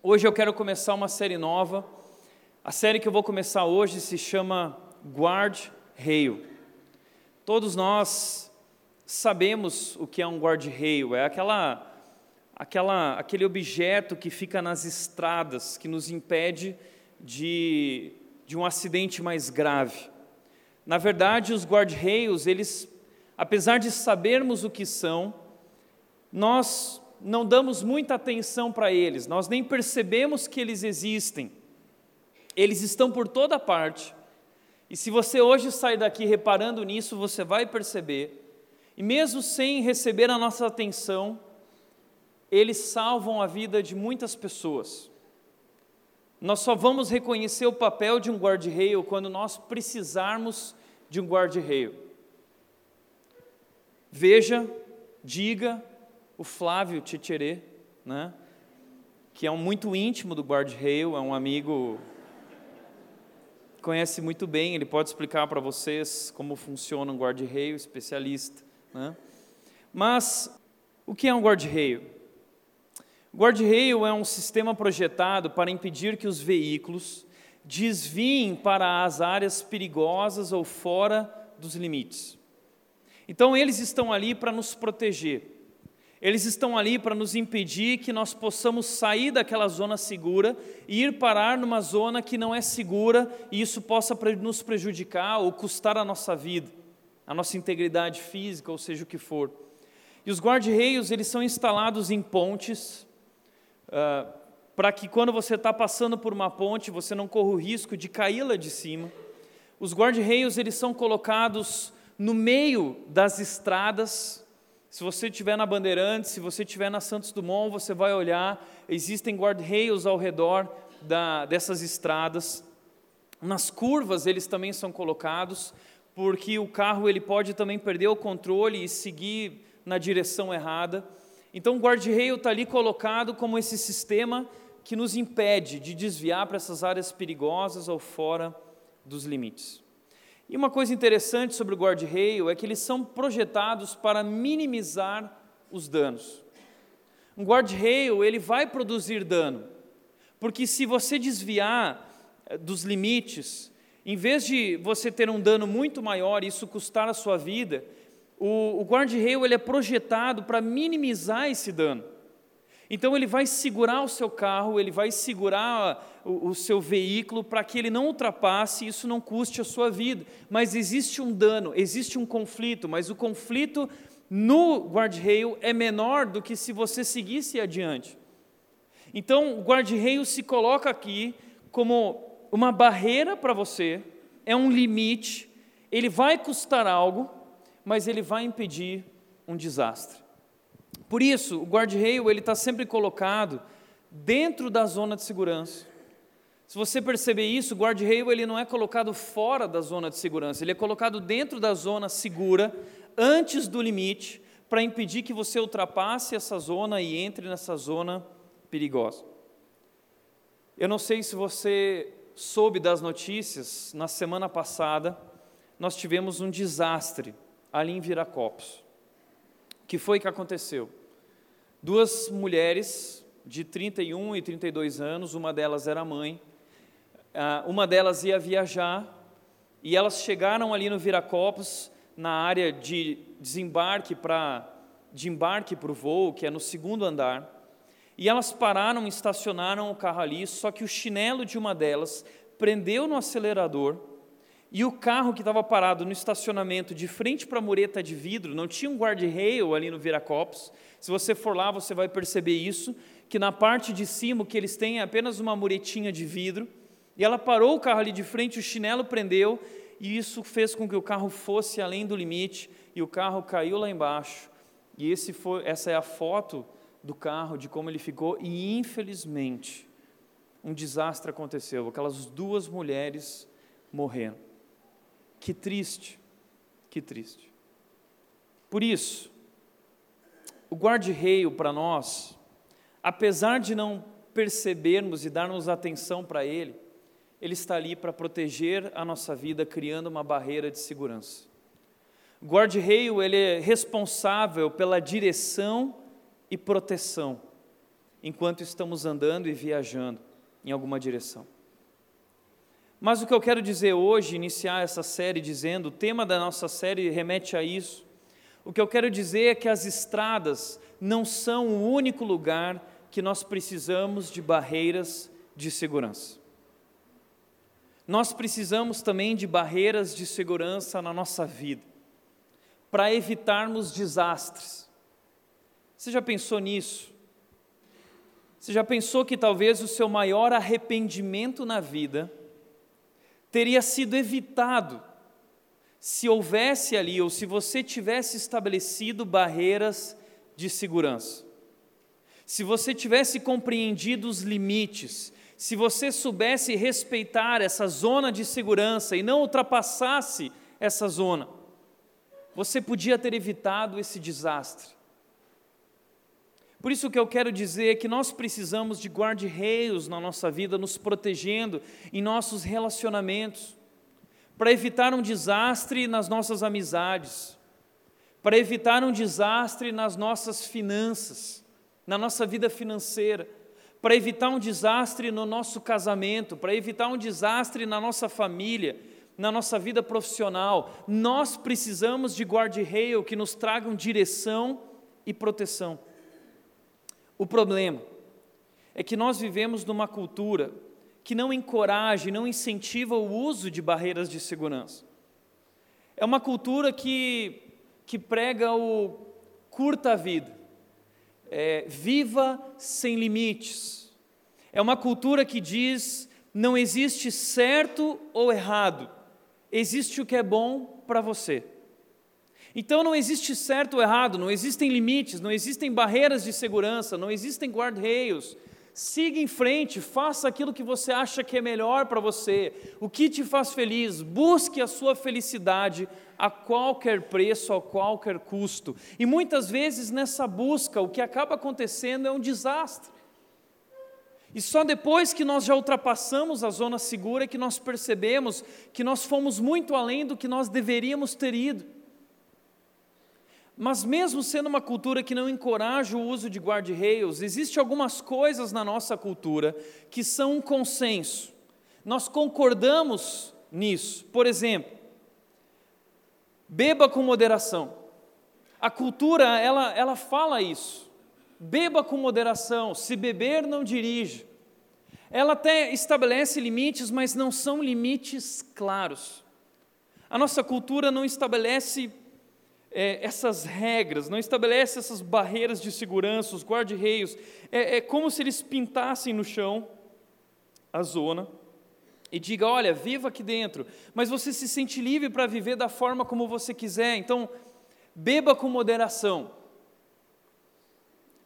Hoje eu quero começar uma série nova. A série que eu vou começar hoje se chama Guard-Rail. Todos nós sabemos o que é um guard-rail, é aquela, aquela, aquele objeto que fica nas estradas, que nos impede de, de um acidente mais grave. Na verdade, os guard-rails, eles, apesar de sabermos o que são, nós não damos muita atenção para eles, nós nem percebemos que eles existem. Eles estão por toda parte. E se você hoje sair daqui reparando nisso, você vai perceber. E mesmo sem receber a nossa atenção, eles salvam a vida de muitas pessoas. Nós só vamos reconhecer o papel de um guarda-reio quando nós precisarmos de um guarda-reio. Veja, diga, o Flávio Tietcherê, né? que é um muito íntimo do guard-rail, é um amigo conhece muito bem, ele pode explicar para vocês como funciona um guard-rail, especialista. Né? Mas o que é um guard-rail? Guard-rail é um sistema projetado para impedir que os veículos desviem para as áreas perigosas ou fora dos limites. Então eles estão ali para nos proteger. Eles estão ali para nos impedir que nós possamos sair daquela zona segura e ir parar numa zona que não é segura e isso possa nos prejudicar ou custar a nossa vida, a nossa integridade física, ou seja o que for. E os guarda-reios, eles são instalados em pontes, uh, para que quando você está passando por uma ponte, você não corra o risco de cair lá de cima. Os guarda-reios, eles são colocados no meio das estradas, se você estiver na Bandeirantes, se você estiver na Santos Dumont, você vai olhar, existem guarda-reios ao redor da, dessas estradas. Nas curvas eles também são colocados, porque o carro ele pode também perder o controle e seguir na direção errada. Então o guarda-reio está ali colocado como esse sistema que nos impede de desviar para essas áreas perigosas ou fora dos limites. E uma coisa interessante sobre o guarda-reio é que eles são projetados para minimizar os danos. Um guarda-reio, ele vai produzir dano, porque se você desviar eh, dos limites, em vez de você ter um dano muito maior e isso custar a sua vida, o, o guarda-reio ele é projetado para minimizar esse dano. Então ele vai segurar o seu carro, ele vai segurar o, o seu veículo para que ele não ultrapasse e isso não custe a sua vida. Mas existe um dano, existe um conflito, mas o conflito no guarda-reio é menor do que se você seguisse adiante. Então o guarda-reio se coloca aqui como uma barreira para você, é um limite, ele vai custar algo, mas ele vai impedir um desastre. Por isso, o guarda-reio ele está sempre colocado dentro da zona de segurança. Se você perceber isso, o guarda-reio ele não é colocado fora da zona de segurança, ele é colocado dentro da zona segura, antes do limite, para impedir que você ultrapasse essa zona e entre nessa zona perigosa. Eu não sei se você soube das notícias, na semana passada nós tivemos um desastre ali em Viracopos. O que foi que aconteceu? Duas mulheres de 31 e 32 anos, uma delas era mãe, uma delas ia viajar e elas chegaram ali no Viracopos, na área de desembarque para de embarque para o voo, que é no segundo andar, e elas pararam, estacionaram o carro ali, só que o chinelo de uma delas prendeu no acelerador e o carro que estava parado no estacionamento de frente para a mureta de vidro, não tinha um guarda-rail ali no Viracopos. Se você for lá, você vai perceber isso, que na parte de cima o que eles têm é apenas uma muretinha de vidro. E ela parou o carro ali de frente, o chinelo prendeu, e isso fez com que o carro fosse além do limite, e o carro caiu lá embaixo. E esse foi, essa é a foto do carro, de como ele ficou, e infelizmente, um desastre aconteceu. Aquelas duas mulheres morreram. Que triste, que triste. Por isso, o guarda-reio para nós, apesar de não percebermos e darmos atenção para ele, ele está ali para proteger a nossa vida, criando uma barreira de segurança. O guarda-reio ele é responsável pela direção e proteção. enquanto estamos andando e viajando em alguma direção. Mas o que eu quero dizer hoje, iniciar essa série dizendo, o tema da nossa série remete a isso. O que eu quero dizer é que as estradas não são o único lugar que nós precisamos de barreiras de segurança. Nós precisamos também de barreiras de segurança na nossa vida, para evitarmos desastres. Você já pensou nisso? Você já pensou que talvez o seu maior arrependimento na vida teria sido evitado se houvesse ali, ou se você tivesse estabelecido barreiras de segurança? Se você tivesse compreendido os limites, se você soubesse respeitar essa zona de segurança e não ultrapassasse essa zona, você podia ter evitado esse desastre. Por isso que eu quero dizer é que nós precisamos de guarda-reios na nossa vida, nos protegendo em nossos relacionamentos, para evitar um desastre nas nossas amizades, para evitar um desastre nas nossas finanças, na nossa vida financeira, para evitar um desastre no nosso casamento, para evitar um desastre na nossa família, na nossa vida profissional. Nós precisamos de guarda-reio que nos tragam direção e proteção. O problema é que nós vivemos numa cultura que não encoraja não incentiva o uso de barreiras de segurança. É uma cultura que, que prega o curta vida, é, viva sem limites. É uma cultura que diz não existe certo ou errado, existe o que é bom para você. Então não existe certo ou errado, não existem limites, não existem barreiras de segurança, não existem guarda-reios. Siga em frente, faça aquilo que você acha que é melhor para você, o que te faz feliz, busque a sua felicidade a qualquer preço, a qualquer custo. E muitas vezes nessa busca, o que acaba acontecendo é um desastre. E só depois que nós já ultrapassamos a zona segura é que nós percebemos que nós fomos muito além do que nós deveríamos ter ido. Mas mesmo sendo uma cultura que não encoraja o uso de guarda-reios, existem algumas coisas na nossa cultura que são um consenso. Nós concordamos nisso. Por exemplo, beba com moderação. A cultura, ela, ela fala isso. Beba com moderação, se beber, não dirige. Ela até estabelece limites, mas não são limites claros. A nossa cultura não estabelece é, essas regras, não estabelece essas barreiras de segurança, os guarda-reios. É, é como se eles pintassem no chão a zona e diga: olha, viva aqui dentro, mas você se sente livre para viver da forma como você quiser, então beba com moderação.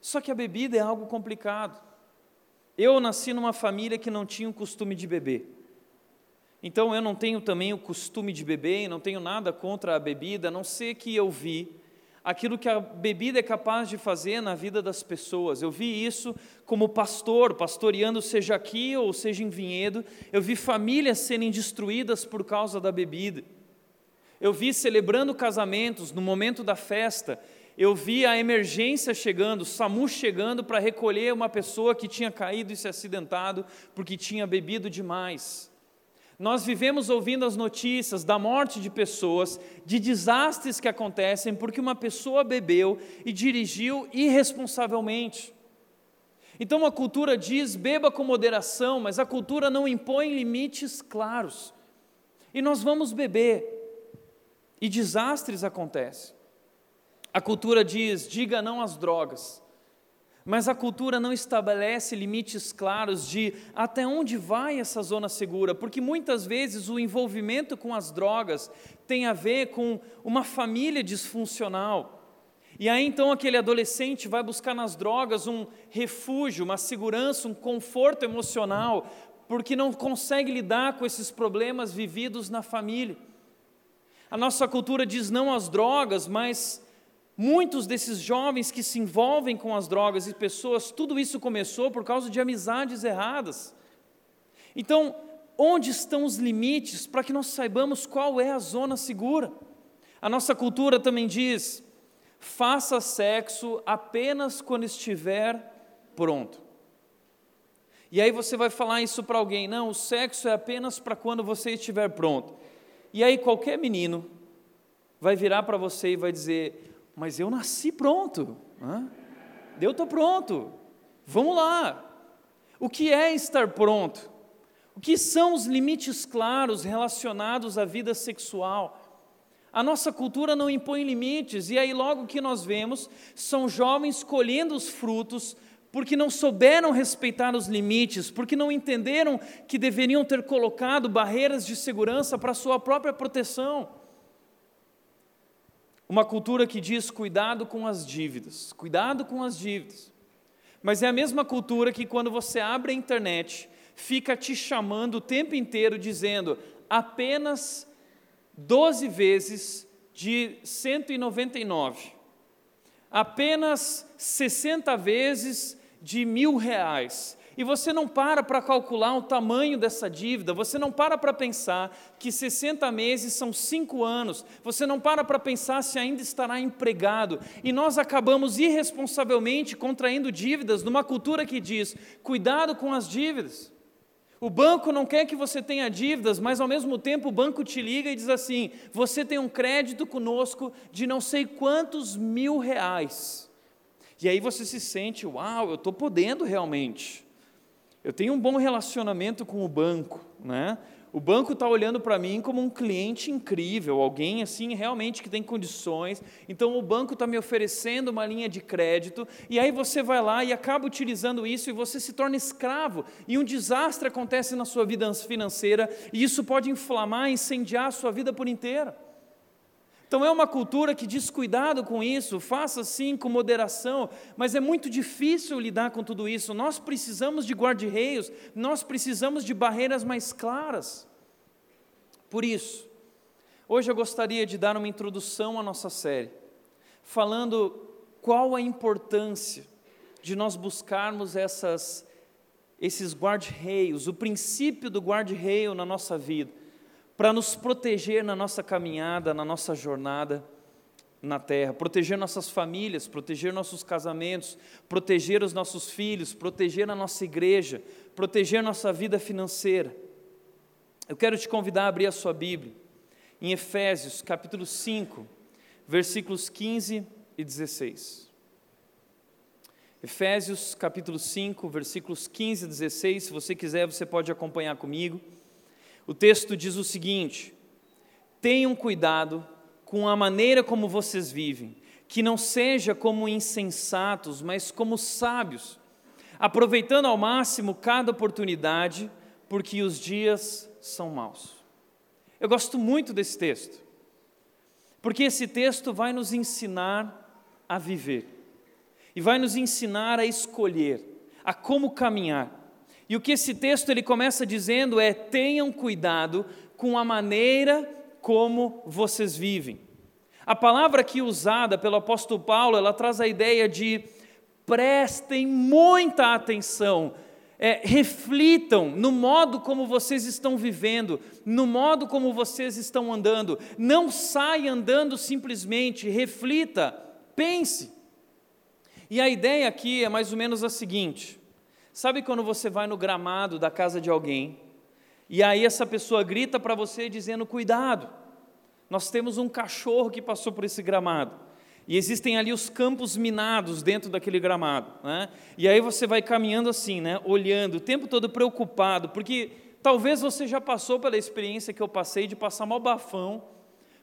Só que a bebida é algo complicado. Eu nasci numa família que não tinha o costume de beber. Então eu não tenho também o costume de beber, não tenho nada contra a bebida, a não ser que eu vi aquilo que a bebida é capaz de fazer na vida das pessoas. Eu vi isso como pastor, pastoreando seja aqui ou seja em vinhedo, eu vi famílias serem destruídas por causa da bebida. Eu vi celebrando casamentos no momento da festa, eu vi a emergência chegando, o SAMU chegando para recolher uma pessoa que tinha caído e se acidentado porque tinha bebido demais. Nós vivemos ouvindo as notícias da morte de pessoas, de desastres que acontecem porque uma pessoa bebeu e dirigiu irresponsavelmente. Então a cultura diz: beba com moderação, mas a cultura não impõe limites claros. E nós vamos beber, e desastres acontecem. A cultura diz: diga não às drogas. Mas a cultura não estabelece limites claros de até onde vai essa zona segura, porque muitas vezes o envolvimento com as drogas tem a ver com uma família disfuncional. E aí então aquele adolescente vai buscar nas drogas um refúgio, uma segurança, um conforto emocional, porque não consegue lidar com esses problemas vividos na família. A nossa cultura diz não às drogas, mas Muitos desses jovens que se envolvem com as drogas e pessoas, tudo isso começou por causa de amizades erradas. Então, onde estão os limites para que nós saibamos qual é a zona segura? A nossa cultura também diz: faça sexo apenas quando estiver pronto. E aí você vai falar isso para alguém: não, o sexo é apenas para quando você estiver pronto. E aí qualquer menino vai virar para você e vai dizer: mas eu nasci pronto. Hã? Eu estou pronto. Vamos lá. O que é estar pronto? O que são os limites claros relacionados à vida sexual? A nossa cultura não impõe limites, e aí logo que nós vemos são jovens colhendo os frutos porque não souberam respeitar os limites, porque não entenderam que deveriam ter colocado barreiras de segurança para sua própria proteção. Uma cultura que diz cuidado com as dívidas, cuidado com as dívidas. Mas é a mesma cultura que quando você abre a internet, fica te chamando o tempo inteiro dizendo apenas 12 vezes de 199, apenas 60 vezes de mil reais. E você não para para calcular o tamanho dessa dívida, você não para para pensar que 60 meses são cinco anos, você não para para pensar se ainda estará empregado. E nós acabamos irresponsavelmente contraindo dívidas numa cultura que diz: cuidado com as dívidas. O banco não quer que você tenha dívidas, mas ao mesmo tempo o banco te liga e diz assim: você tem um crédito conosco de não sei quantos mil reais. E aí você se sente, uau, eu estou podendo realmente. Eu tenho um bom relacionamento com o banco, né? O banco está olhando para mim como um cliente incrível, alguém assim realmente que tem condições. Então o banco está me oferecendo uma linha de crédito e aí você vai lá e acaba utilizando isso e você se torna escravo e um desastre acontece na sua vida financeira e isso pode inflamar, incendiar a sua vida por inteira. Então é uma cultura que diz cuidado com isso, faça sim com moderação, mas é muito difícil lidar com tudo isso. Nós precisamos de guarda-reios, nós precisamos de barreiras mais claras. Por isso, hoje eu gostaria de dar uma introdução à nossa série, falando qual a importância de nós buscarmos essas, esses guarda-reios, o princípio do guarda-reio na nossa vida para nos proteger na nossa caminhada, na nossa jornada na terra, proteger nossas famílias, proteger nossos casamentos, proteger os nossos filhos, proteger a nossa igreja, proteger nossa vida financeira. Eu quero te convidar a abrir a sua Bíblia em Efésios, capítulo 5, versículos 15 e 16. Efésios, capítulo 5, versículos 15 e 16. Se você quiser, você pode acompanhar comigo. O texto diz o seguinte: tenham cuidado com a maneira como vocês vivem, que não seja como insensatos, mas como sábios, aproveitando ao máximo cada oportunidade, porque os dias são maus. Eu gosto muito desse texto, porque esse texto vai nos ensinar a viver, e vai nos ensinar a escolher, a como caminhar. E o que esse texto ele começa dizendo é: tenham cuidado com a maneira como vocês vivem. A palavra aqui usada pelo apóstolo Paulo, ela traz a ideia de prestem muita atenção, é, reflitam no modo como vocês estão vivendo, no modo como vocês estão andando. Não saia andando simplesmente, reflita, pense. E a ideia aqui é mais ou menos a seguinte: Sabe quando você vai no gramado da casa de alguém e aí essa pessoa grita para você dizendo: cuidado, nós temos um cachorro que passou por esse gramado. E existem ali os campos minados dentro daquele gramado. Né? E aí você vai caminhando assim, né? olhando, o tempo todo preocupado, porque talvez você já passou pela experiência que eu passei de passar mal bafão,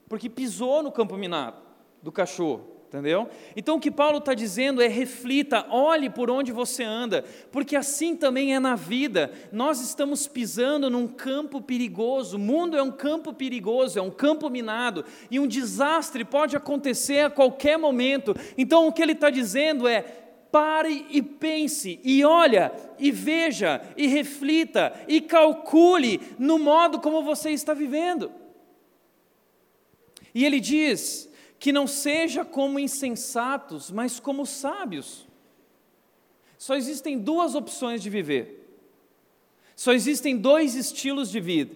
porque pisou no campo minado do cachorro entendeu? Então o que Paulo está dizendo é reflita, olhe por onde você anda, porque assim também é na vida. Nós estamos pisando num campo perigoso, o mundo é um campo perigoso, é um campo minado, e um desastre pode acontecer a qualquer momento. Então o que ele está dizendo é pare e pense, e olha, e veja, e reflita, e calcule no modo como você está vivendo. E ele diz: que não seja como insensatos, mas como sábios. Só existem duas opções de viver. Só existem dois estilos de vida.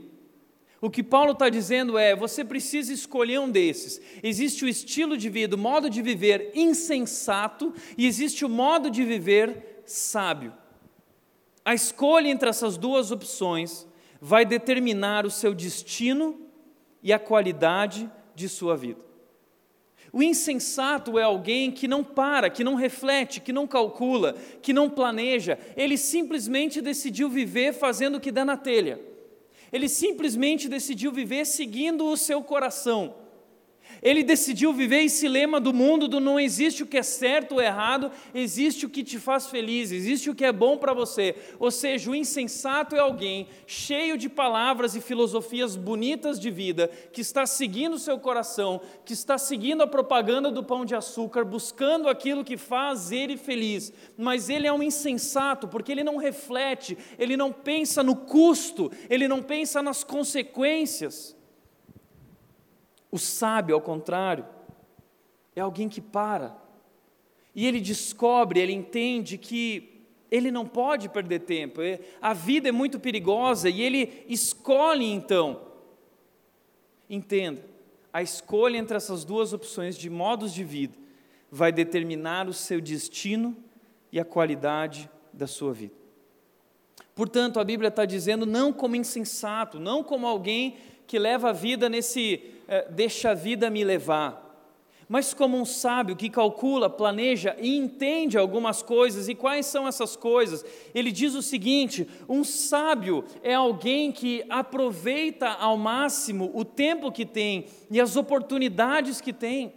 O que Paulo está dizendo é: você precisa escolher um desses. Existe o estilo de vida, o modo de viver insensato, e existe o modo de viver sábio. A escolha entre essas duas opções vai determinar o seu destino e a qualidade de sua vida. O insensato é alguém que não para, que não reflete, que não calcula, que não planeja, ele simplesmente decidiu viver fazendo o que dá na telha. Ele simplesmente decidiu viver seguindo o seu coração. Ele decidiu viver esse lema do mundo do não existe o que é certo ou errado, existe o que te faz feliz, existe o que é bom para você. Ou seja, o insensato é alguém cheio de palavras e filosofias bonitas de vida, que está seguindo o seu coração, que está seguindo a propaganda do pão de açúcar, buscando aquilo que faz ele feliz. Mas ele é um insensato, porque ele não reflete, ele não pensa no custo, ele não pensa nas consequências. O sábio, ao contrário, é alguém que para. E ele descobre, ele entende que ele não pode perder tempo. É, a vida é muito perigosa e ele escolhe então. Entenda, a escolha entre essas duas opções de modos de vida vai determinar o seu destino e a qualidade da sua vida. Portanto, a Bíblia está dizendo não como insensato, não como alguém que leva a vida nesse é, deixa a vida me levar. Mas como um sábio que calcula, planeja e entende algumas coisas, e quais são essas coisas? Ele diz o seguinte: um sábio é alguém que aproveita ao máximo o tempo que tem e as oportunidades que tem.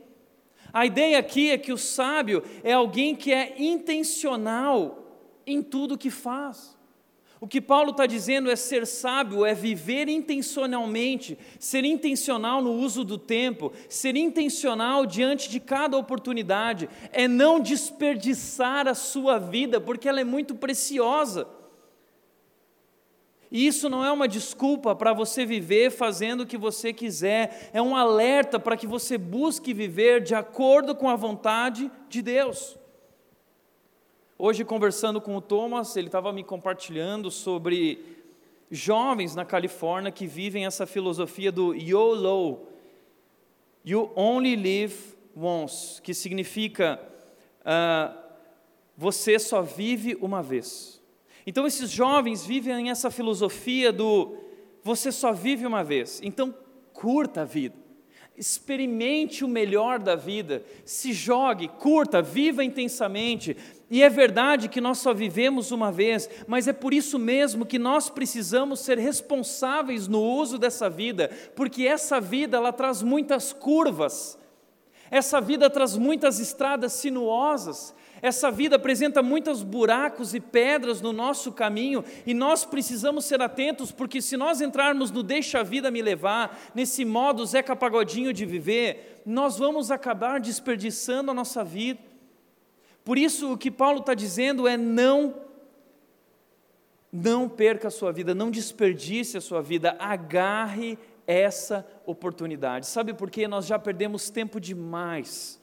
A ideia aqui é que o sábio é alguém que é intencional em tudo que faz. O que Paulo está dizendo é ser sábio, é viver intencionalmente, ser intencional no uso do tempo, ser intencional diante de cada oportunidade, é não desperdiçar a sua vida, porque ela é muito preciosa. E isso não é uma desculpa para você viver fazendo o que você quiser, é um alerta para que você busque viver de acordo com a vontade de Deus. Hoje, conversando com o Thomas, ele estava me compartilhando sobre jovens na Califórnia que vivem essa filosofia do YOLO, You Only Live Once, que significa uh, você só vive uma vez. Então, esses jovens vivem essa filosofia do você só vive uma vez, então curta a vida. Experimente o melhor da vida, se jogue, curta, viva intensamente, e é verdade que nós só vivemos uma vez, mas é por isso mesmo que nós precisamos ser responsáveis no uso dessa vida, porque essa vida ela traz muitas curvas. Essa vida traz muitas estradas sinuosas. Essa vida apresenta muitos buracos e pedras no nosso caminho e nós precisamos ser atentos, porque se nós entrarmos no deixa a vida me levar, nesse modo Zeca Pagodinho de viver, nós vamos acabar desperdiçando a nossa vida. Por isso, o que Paulo está dizendo é: não, não perca a sua vida, não desperdice a sua vida, agarre essa oportunidade. Sabe por quê? Nós já perdemos tempo demais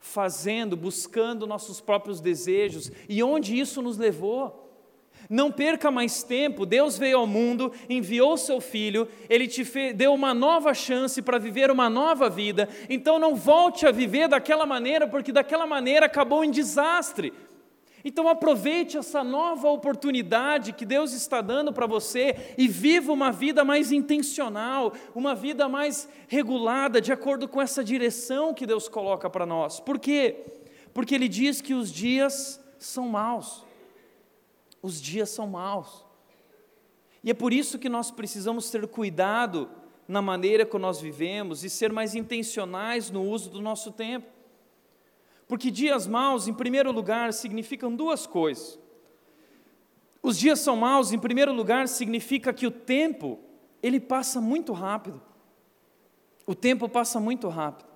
fazendo, buscando nossos próprios desejos, e onde isso nos levou? Não perca mais tempo. Deus veio ao mundo, enviou seu filho, ele te deu uma nova chance para viver uma nova vida. Então não volte a viver daquela maneira, porque daquela maneira acabou em desastre. Então aproveite essa nova oportunidade que Deus está dando para você e viva uma vida mais intencional, uma vida mais regulada, de acordo com essa direção que Deus coloca para nós. Por quê? Porque Ele diz que os dias são maus os dias são maus. E é por isso que nós precisamos ter cuidado na maneira que nós vivemos e ser mais intencionais no uso do nosso tempo. Porque dias maus, em primeiro lugar, significam duas coisas. Os dias são maus, em primeiro lugar, significa que o tempo, ele passa muito rápido. O tempo passa muito rápido.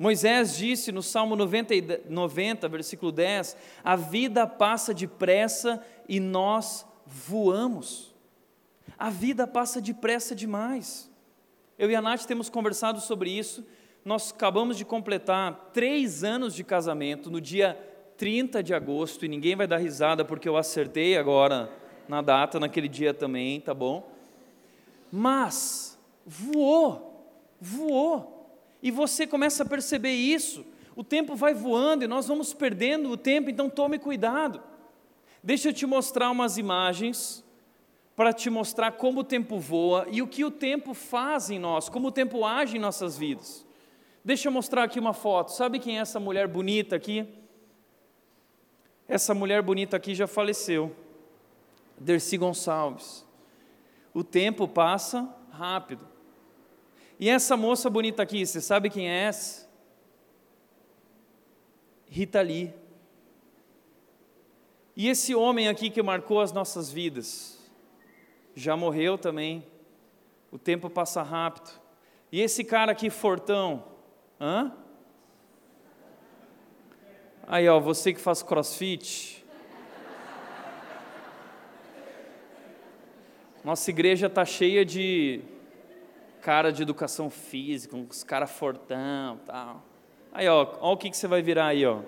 Moisés disse no Salmo 90, 90, versículo 10: A vida passa depressa e nós voamos. A vida passa depressa demais. Eu e a Nath temos conversado sobre isso. Nós acabamos de completar três anos de casamento no dia 30 de agosto, e ninguém vai dar risada porque eu acertei agora na data, naquele dia também, tá bom? Mas voou, voou. E você começa a perceber isso, O tempo vai voando e nós vamos perdendo o tempo, então tome cuidado. Deixa eu te mostrar umas imagens para te mostrar como o tempo voa e o que o tempo faz em nós, como o tempo age em nossas vidas. Deixa eu mostrar aqui uma foto. Sabe quem é essa mulher bonita aqui? Essa mulher bonita aqui já faleceu. Dercy Gonçalves. O tempo passa rápido. E essa moça bonita aqui, você sabe quem é essa? Rita Lee. E esse homem aqui que marcou as nossas vidas, já morreu também. O tempo passa rápido. E esse cara aqui, Fortão, hã? Aí, ó, você que faz crossfit. Nossa igreja está cheia de cara de educação física, uns cara fortão tal. Aí, ó, ó o que, que você vai virar aí, ó.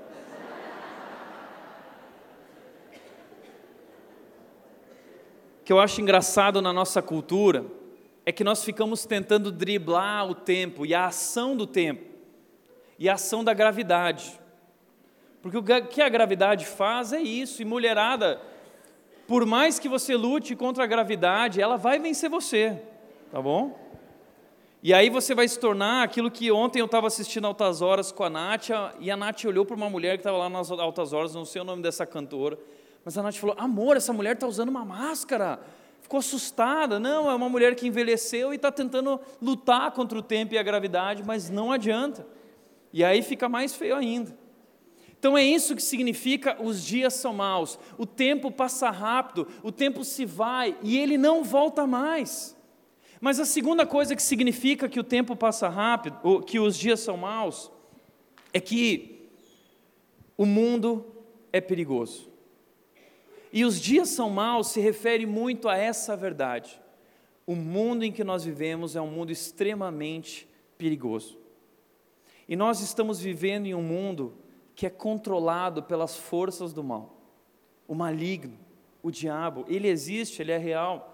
Que eu acho engraçado na nossa cultura é que nós ficamos tentando driblar o tempo e a ação do tempo e a ação da gravidade. Porque o que a gravidade faz é isso, e mulherada, por mais que você lute contra a gravidade, ela vai vencer você, tá bom? E aí você vai se tornar aquilo que ontem eu estava assistindo Altas Horas com a Nath, e a Nath olhou para uma mulher que estava lá nas Altas Horas, não sei o nome dessa cantora, mas a Nath falou: Amor, essa mulher está usando uma máscara. Ficou assustada. Não, é uma mulher que envelheceu e está tentando lutar contra o tempo e a gravidade, mas não adianta. E aí fica mais feio ainda. Então é isso que significa os dias são maus. O tempo passa rápido, o tempo se vai e ele não volta mais. Mas a segunda coisa que significa que o tempo passa rápido, ou que os dias são maus, é que o mundo é perigoso. E os dias são maus se refere muito a essa verdade. O mundo em que nós vivemos é um mundo extremamente perigoso. E nós estamos vivendo em um mundo que é controlado pelas forças do mal. O maligno, o diabo, ele existe, ele é real.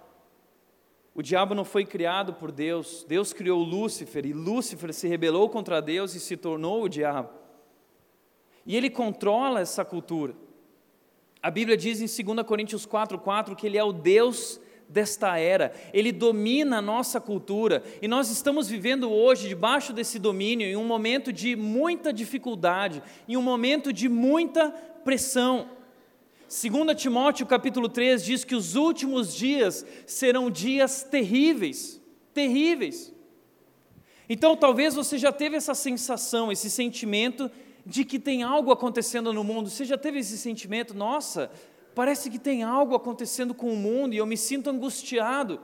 O diabo não foi criado por Deus, Deus criou Lúcifer e Lúcifer se rebelou contra Deus e se tornou o diabo. E ele controla essa cultura. A Bíblia diz em 2 Coríntios 4,4 que ele é o Deus desta era, ele domina a nossa cultura e nós estamos vivendo hoje debaixo desse domínio em um momento de muita dificuldade, em um momento de muita pressão. 2 Timóteo capítulo 3 diz que os últimos dias serão dias terríveis, terríveis. Então talvez você já teve essa sensação, esse sentimento de que tem algo acontecendo no mundo. Você já teve esse sentimento, nossa, Parece que tem algo acontecendo com o mundo e eu me sinto angustiado.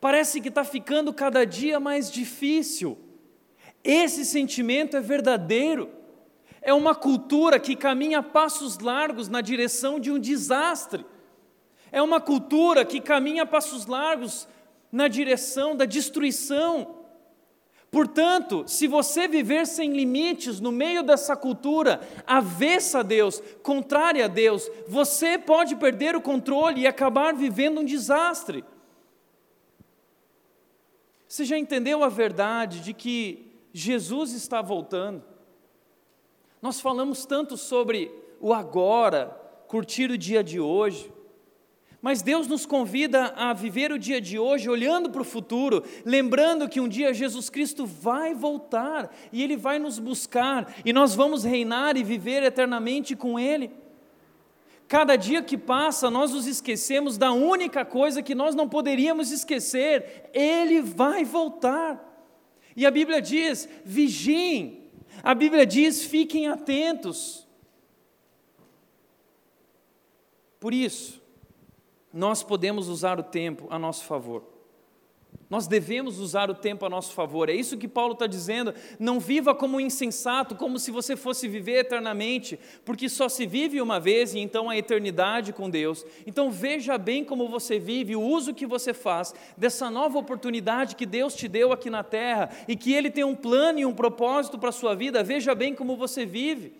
Parece que está ficando cada dia mais difícil. Esse sentimento é verdadeiro. É uma cultura que caminha passos largos na direção de um desastre. É uma cultura que caminha passos largos na direção da destruição. Portanto, se você viver sem limites no meio dessa cultura avessa a Deus, contrária a Deus, você pode perder o controle e acabar vivendo um desastre. Você já entendeu a verdade de que Jesus está voltando? Nós falamos tanto sobre o agora, curtir o dia de hoje. Mas Deus nos convida a viver o dia de hoje olhando para o futuro, lembrando que um dia Jesus Cristo vai voltar e Ele vai nos buscar e nós vamos reinar e viver eternamente com Ele. Cada dia que passa, nós nos esquecemos da única coisa que nós não poderíamos esquecer: Ele vai voltar. E a Bíblia diz: vigiem. A Bíblia diz: fiquem atentos. Por isso, nós podemos usar o tempo a nosso favor. Nós devemos usar o tempo a nosso favor. É isso que Paulo está dizendo. Não viva como um insensato, como se você fosse viver eternamente, porque só se vive uma vez e então a eternidade com Deus. Então veja bem como você vive, o uso que você faz dessa nova oportunidade que Deus te deu aqui na terra e que Ele tem um plano e um propósito para a sua vida. Veja bem como você vive.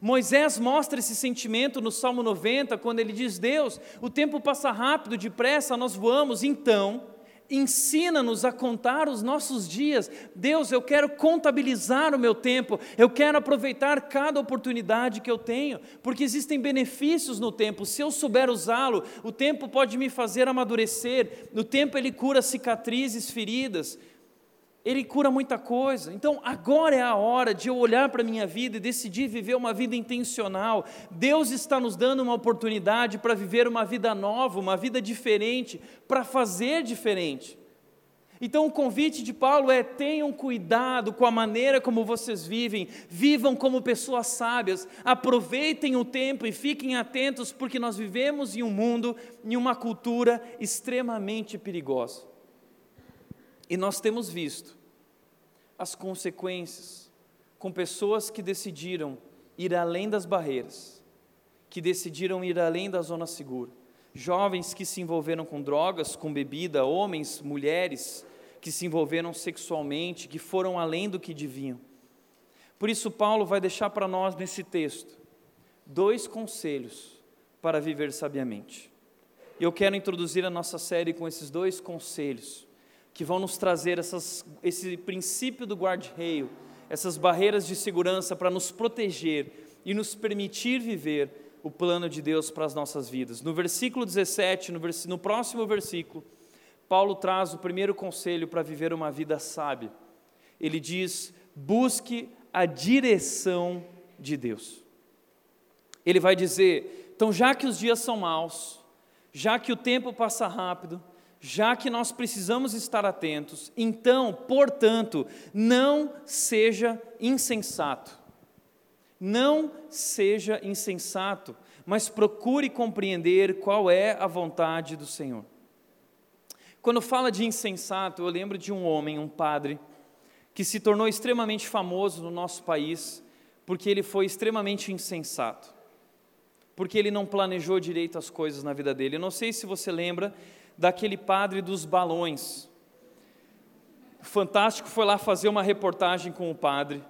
Moisés mostra esse sentimento no Salmo 90, quando ele diz: Deus, o tempo passa rápido, depressa nós voamos, então Ensina-nos a contar os nossos dias. Deus, eu quero contabilizar o meu tempo, eu quero aproveitar cada oportunidade que eu tenho, porque existem benefícios no tempo. Se eu souber usá-lo, o tempo pode me fazer amadurecer, no tempo ele cura cicatrizes, feridas, ele cura muita coisa. Então, agora é a hora de eu olhar para a minha vida e decidir viver uma vida intencional. Deus está nos dando uma oportunidade para viver uma vida nova, uma vida diferente, para fazer diferente. Então, o convite de Paulo é: tenham cuidado com a maneira como vocês vivem, vivam como pessoas sábias, aproveitem o tempo e fiquem atentos, porque nós vivemos em um mundo, em uma cultura extremamente perigosa. E nós temos visto as consequências com pessoas que decidiram ir além das barreiras, que decidiram ir além da zona segura jovens que se envolveram com drogas, com bebida, homens, mulheres que se envolveram sexualmente, que foram além do que deviam. Por isso, Paulo vai deixar para nós nesse texto dois conselhos para viver sabiamente. Eu quero introduzir a nossa série com esses dois conselhos, que vão nos trazer essas, esse princípio do guarda-reio, essas barreiras de segurança para nos proteger e nos permitir viver o plano de Deus para as nossas vidas. No versículo 17, no, vers no próximo versículo, Paulo traz o primeiro conselho para viver uma vida sábia. Ele diz: busque a direção de Deus. Ele vai dizer: então, já que os dias são maus, já que o tempo passa rápido, já que nós precisamos estar atentos, então, portanto, não seja insensato não seja insensato, mas procure compreender qual é a vontade do Senhor. Quando fala de insensato, eu lembro de um homem, um padre, que se tornou extremamente famoso no nosso país porque ele foi extremamente insensato, porque ele não planejou direito as coisas na vida dele. Eu não sei se você lembra daquele padre dos balões. Fantástico foi lá fazer uma reportagem com o padre.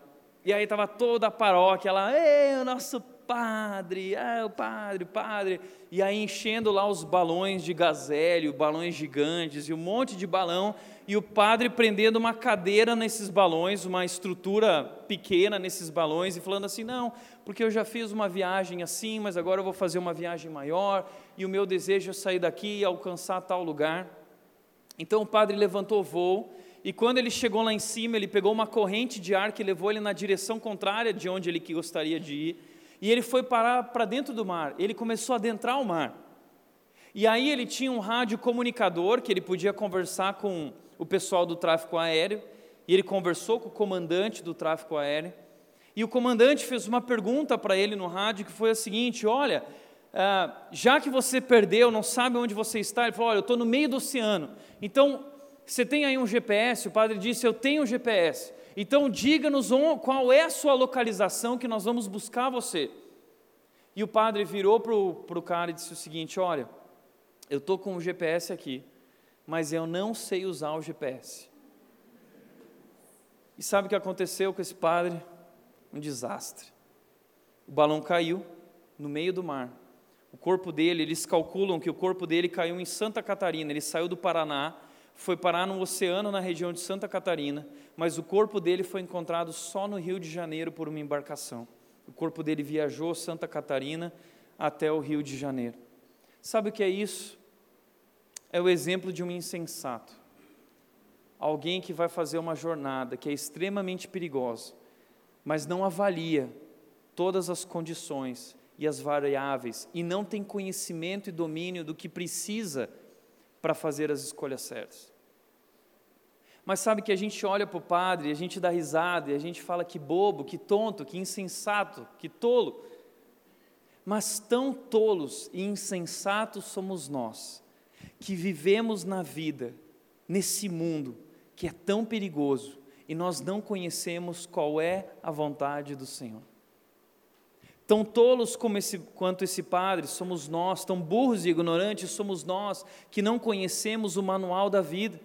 E aí estava toda a paróquia lá, ei, o nosso padre, é o padre, o padre. E aí enchendo lá os balões de gazélio, balões gigantes e um monte de balão. E o padre prendendo uma cadeira nesses balões, uma estrutura pequena nesses balões e falando assim: não, porque eu já fiz uma viagem assim, mas agora eu vou fazer uma viagem maior. E o meu desejo é sair daqui e alcançar tal lugar. Então o padre levantou o voo e quando ele chegou lá em cima, ele pegou uma corrente de ar que levou ele na direção contrária de onde ele gostaria de ir, e ele foi parar para dentro do mar. Ele começou a adentrar o mar. E aí ele tinha um rádio comunicador que ele podia conversar com o pessoal do tráfego aéreo, e ele conversou com o comandante do tráfego aéreo. E o comandante fez uma pergunta para ele no rádio que foi a seguinte: Olha, ah, já que você perdeu, não sabe onde você está, ele falou: Olha, eu estou no meio do oceano. Então você tem aí um GPS? O padre disse: Eu tenho um GPS. Então diga-nos qual é a sua localização que nós vamos buscar você. E o padre virou para o cara e disse o seguinte: Olha, eu estou com o GPS aqui, mas eu não sei usar o GPS. E sabe o que aconteceu com esse padre? Um desastre. O balão caiu no meio do mar. O corpo dele, eles calculam que o corpo dele caiu em Santa Catarina. Ele saiu do Paraná foi parar no oceano na região de Santa Catarina, mas o corpo dele foi encontrado só no Rio de Janeiro por uma embarcação. O corpo dele viajou Santa Catarina até o Rio de Janeiro. Sabe o que é isso? É o exemplo de um insensato. Alguém que vai fazer uma jornada que é extremamente perigosa, mas não avalia todas as condições e as variáveis e não tem conhecimento e domínio do que precisa para fazer as escolhas certas. Mas sabe que a gente olha para o padre, a gente dá risada e a gente fala que bobo, que tonto, que insensato, que tolo. Mas tão tolos e insensatos somos nós, que vivemos na vida, nesse mundo que é tão perigoso e nós não conhecemos qual é a vontade do Senhor. Tão tolos como esse, quanto esse padre somos nós, tão burros e ignorantes somos nós que não conhecemos o manual da vida.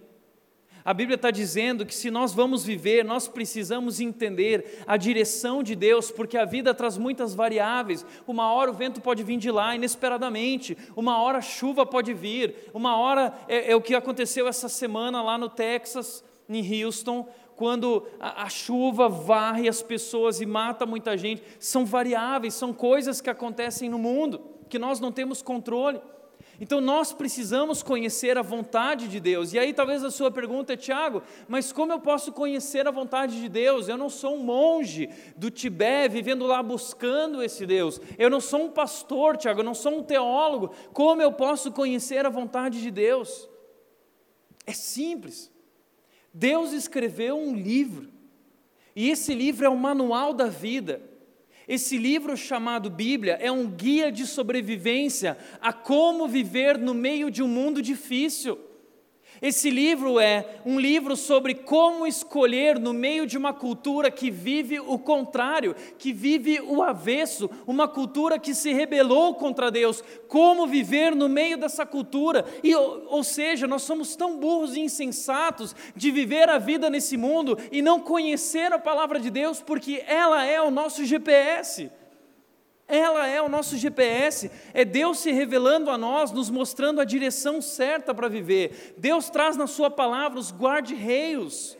A Bíblia está dizendo que se nós vamos viver, nós precisamos entender a direção de Deus, porque a vida traz muitas variáveis. Uma hora o vento pode vir de lá inesperadamente, uma hora a chuva pode vir, uma hora é, é o que aconteceu essa semana lá no Texas, em Houston, quando a, a, chuva varre as pessoas e mata muita gente. São variáveis, são coisas que acontecem no mundo, que nós não temos controle. Então nós precisamos conhecer a vontade de Deus. E aí talvez a sua pergunta é, Tiago, mas como eu posso conhecer a vontade de Deus? Eu não sou um monge do Tibete vivendo lá buscando esse Deus. Eu não sou um pastor, Tiago, eu não sou um teólogo. Como eu posso conhecer a vontade de Deus? É simples. Deus escreveu um livro. E esse livro é o manual da vida. Esse livro chamado Bíblia é um guia de sobrevivência a como viver no meio de um mundo difícil. Esse livro é um livro sobre como escolher no meio de uma cultura que vive o contrário, que vive o avesso, uma cultura que se rebelou contra Deus, como viver no meio dessa cultura. E, ou seja, nós somos tão burros e insensatos de viver a vida nesse mundo e não conhecer a palavra de Deus, porque ela é o nosso GPS. Ela é o nosso GPS, é Deus se revelando a nós, nos mostrando a direção certa para viver. Deus traz na Sua palavra os guarda-reios.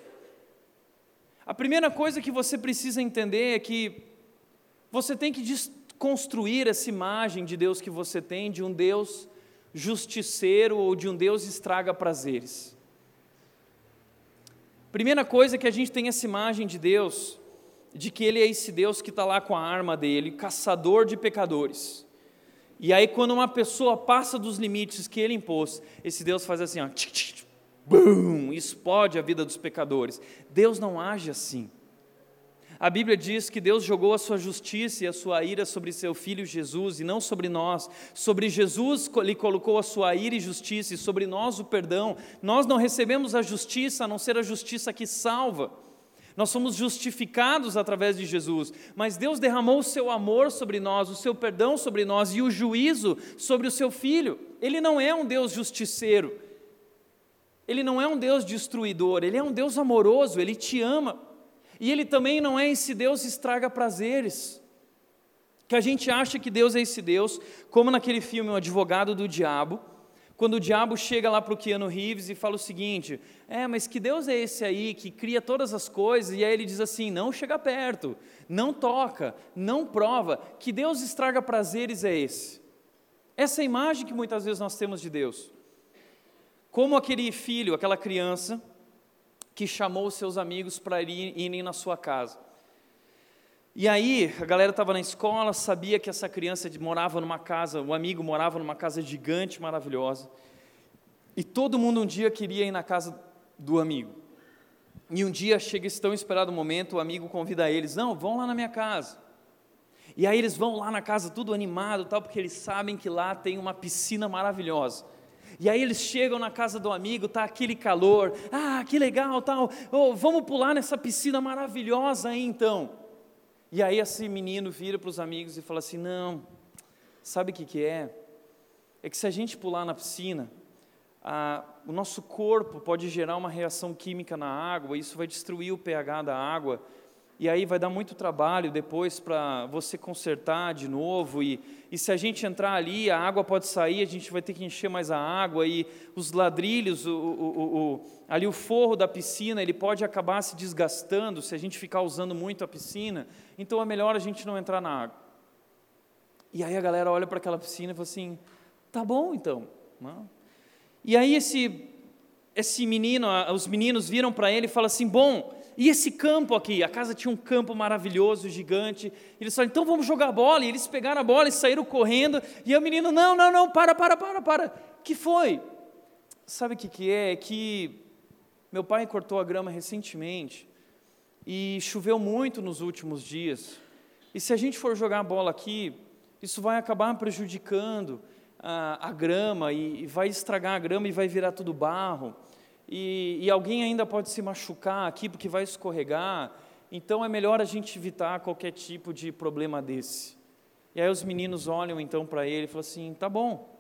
A primeira coisa que você precisa entender é que você tem que construir essa imagem de Deus que você tem, de um Deus justiceiro ou de um Deus estraga prazeres. Primeira coisa é que a gente tem essa imagem de Deus de que ele é esse Deus que está lá com a arma dele, caçador de pecadores. E aí, quando uma pessoa passa dos limites que ele impôs, esse Deus faz assim, ó, tch, tch, boom, explode a vida dos pecadores. Deus não age assim. A Bíblia diz que Deus jogou a sua justiça e a sua ira sobre seu filho Jesus e não sobre nós. Sobre Jesus ele colocou a sua ira e justiça e sobre nós o perdão. Nós não recebemos a justiça a não ser a justiça que salva. Nós somos justificados através de Jesus, mas Deus derramou o seu amor sobre nós, o seu perdão sobre nós e o juízo sobre o seu filho. Ele não é um Deus justiceiro, ele não é um Deus destruidor, ele é um Deus amoroso, ele te ama. E ele também não é esse Deus estraga prazeres. Que a gente acha que Deus é esse Deus, como naquele filme O Advogado do Diabo quando o diabo chega lá para o Keanu Reeves e fala o seguinte: É, mas que Deus é esse aí que cria todas as coisas? E aí ele diz assim: Não chega perto, não toca, não prova. Que Deus estraga prazeres é esse? Essa é a imagem que muitas vezes nós temos de Deus. Como aquele filho, aquela criança que chamou os seus amigos para irem na sua casa. E aí, a galera estava na escola, sabia que essa criança morava numa casa, o amigo morava numa casa gigante, maravilhosa. E todo mundo um dia queria ir na casa do amigo. E um dia chega esse tão esperado momento, o amigo convida eles: Não, vão lá na minha casa. E aí eles vão lá na casa, tudo animado, tal, porque eles sabem que lá tem uma piscina maravilhosa. E aí eles chegam na casa do amigo, tá aquele calor, ah, que legal, tal, oh, vamos pular nessa piscina maravilhosa aí então. E aí esse menino vira para os amigos e fala assim: Não, sabe o que, que é? É que se a gente pular na piscina, o nosso corpo pode gerar uma reação química na água, isso vai destruir o pH da água, e aí vai dar muito trabalho depois para você consertar de novo. E, e se a gente entrar ali, a água pode sair, a gente vai ter que encher mais a água. E os ladrilhos, o, o, o, ali o forro da piscina, ele pode acabar se desgastando se a gente ficar usando muito a piscina. Então é melhor a gente não entrar na água. E aí a galera olha para aquela piscina e fala assim: tá bom então. E aí esse, esse menino, os meninos viram para ele e falam assim: bom e esse campo aqui, a casa tinha um campo maravilhoso, gigante. Eles falaram, então vamos jogar bola. E eles pegaram a bola e saíram correndo. E o menino, não, não, não, para, para, para, para. que foi? Sabe o que, que é? É que meu pai cortou a grama recentemente. E choveu muito nos últimos dias. E se a gente for jogar a bola aqui, isso vai acabar prejudicando a, a grama e, e vai estragar a grama e vai virar tudo barro e, e alguém ainda pode se machucar aqui porque vai escorregar, então é melhor a gente evitar qualquer tipo de problema desse. E aí os meninos olham então para ele e falam assim: tá bom.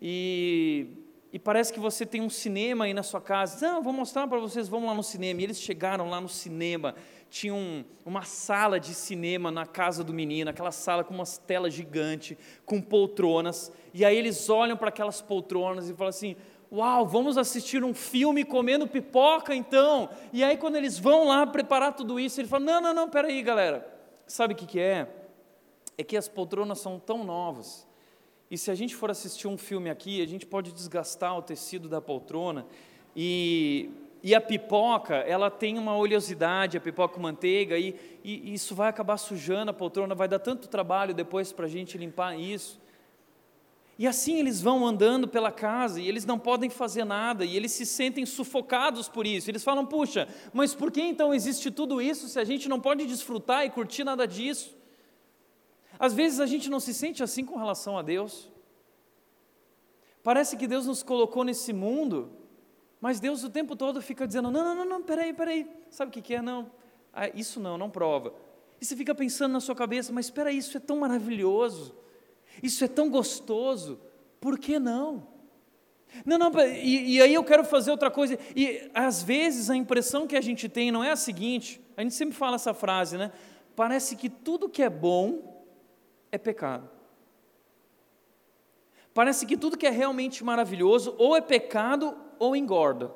E, e parece que você tem um cinema aí na sua casa. Não, vou mostrar para vocês, vamos lá no cinema. E eles chegaram lá no cinema, tinha um, uma sala de cinema na casa do menino, aquela sala com umas telas gigantes, com poltronas. E aí eles olham para aquelas poltronas e falam assim: Uau, vamos assistir um filme comendo pipoca então. E aí, quando eles vão lá preparar tudo isso, ele fala: Não, não, não, peraí, galera. Sabe o que, que é? É que as poltronas são tão novas e se a gente for assistir um filme aqui, a gente pode desgastar o tecido da poltrona e, e a pipoca, ela tem uma oleosidade, a pipoca com manteiga, e, e isso vai acabar sujando a poltrona, vai dar tanto trabalho depois para a gente limpar isso. E assim eles vão andando pela casa e eles não podem fazer nada e eles se sentem sufocados por isso. Eles falam: puxa, mas por que então existe tudo isso se a gente não pode desfrutar e curtir nada disso? Às vezes a gente não se sente assim com relação a Deus. Parece que Deus nos colocou nesse mundo, mas Deus o tempo todo fica dizendo: não, não, não, não peraí, peraí. Sabe o que, é? Não, ah, isso não, não prova. E você fica pensando na sua cabeça: mas espera isso é tão maravilhoso, isso é tão gostoso, por que não? Não, não, e, e, aí eu quero fazer outra coisa. E às vezes a impressão que a gente tem não é a seguinte: a gente sempre fala essa frase, né? Parece que tudo que é bom é pecado. Parece que tudo que é realmente maravilhoso ou é pecado ou engorda.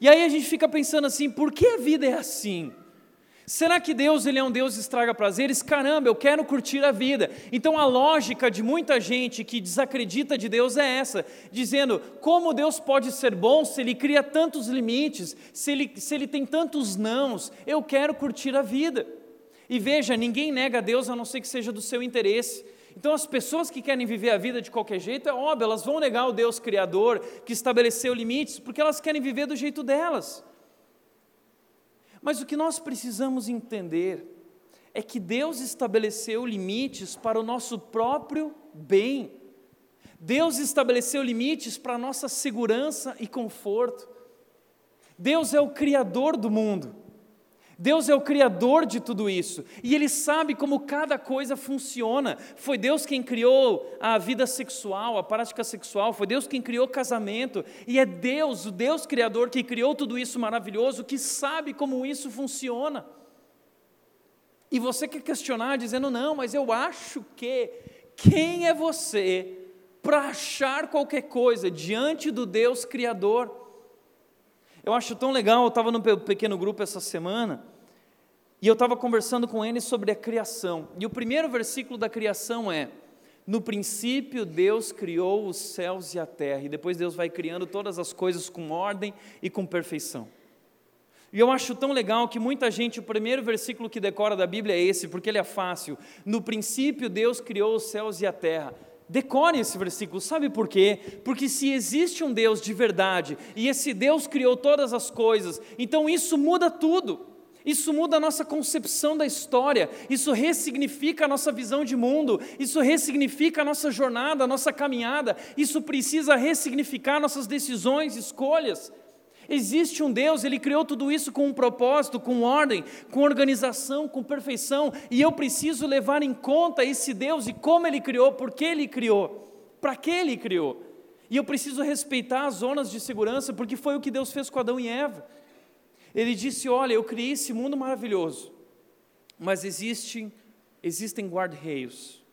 E aí a gente fica pensando assim, por que a vida é assim? Será que Deus ele é um Deus estraga prazeres? Caramba, eu quero curtir a vida. Então a lógica de muita gente que desacredita de Deus é essa, dizendo: como Deus pode ser bom se Ele cria tantos limites, se Ele, se ele tem tantos nãos? Eu quero curtir a vida. E veja, ninguém nega a Deus a não ser que seja do seu interesse. Então, as pessoas que querem viver a vida de qualquer jeito, é óbvio, elas vão negar o Deus Criador, que estabeleceu limites, porque elas querem viver do jeito delas. Mas o que nós precisamos entender é que Deus estabeleceu limites para o nosso próprio bem. Deus estabeleceu limites para a nossa segurança e conforto. Deus é o Criador do mundo. Deus é o criador de tudo isso e Ele sabe como cada coisa funciona. Foi Deus quem criou a vida sexual, a prática sexual, foi Deus quem criou o casamento e é Deus, o Deus criador, que criou tudo isso maravilhoso, que sabe como isso funciona. E você quer questionar dizendo, não, mas eu acho que. Quem é você para achar qualquer coisa diante do Deus Criador? Eu acho tão legal, eu estava no pequeno grupo essa semana, e eu estava conversando com eles sobre a criação. E o primeiro versículo da criação é: No princípio Deus criou os céus e a terra, e depois Deus vai criando todas as coisas com ordem e com perfeição. E eu acho tão legal que muita gente, o primeiro versículo que decora da Bíblia é esse, porque ele é fácil. No princípio Deus criou os céus e a terra. Decore esse versículo, sabe por quê? Porque se existe um Deus de verdade e esse Deus criou todas as coisas, então isso muda tudo. Isso muda a nossa concepção da história, isso ressignifica a nossa visão de mundo, isso ressignifica a nossa jornada, a nossa caminhada, isso precisa ressignificar nossas decisões, escolhas. Existe um Deus, Ele criou tudo isso com um propósito, com ordem, com organização, com perfeição, e eu preciso levar em conta esse Deus e como Ele criou, por que Ele criou, para que Ele criou. E eu preciso respeitar as zonas de segurança, porque foi o que Deus fez com Adão e Eva. Ele disse: Olha, eu criei esse mundo maravilhoso, mas existem, existem guarda-reios,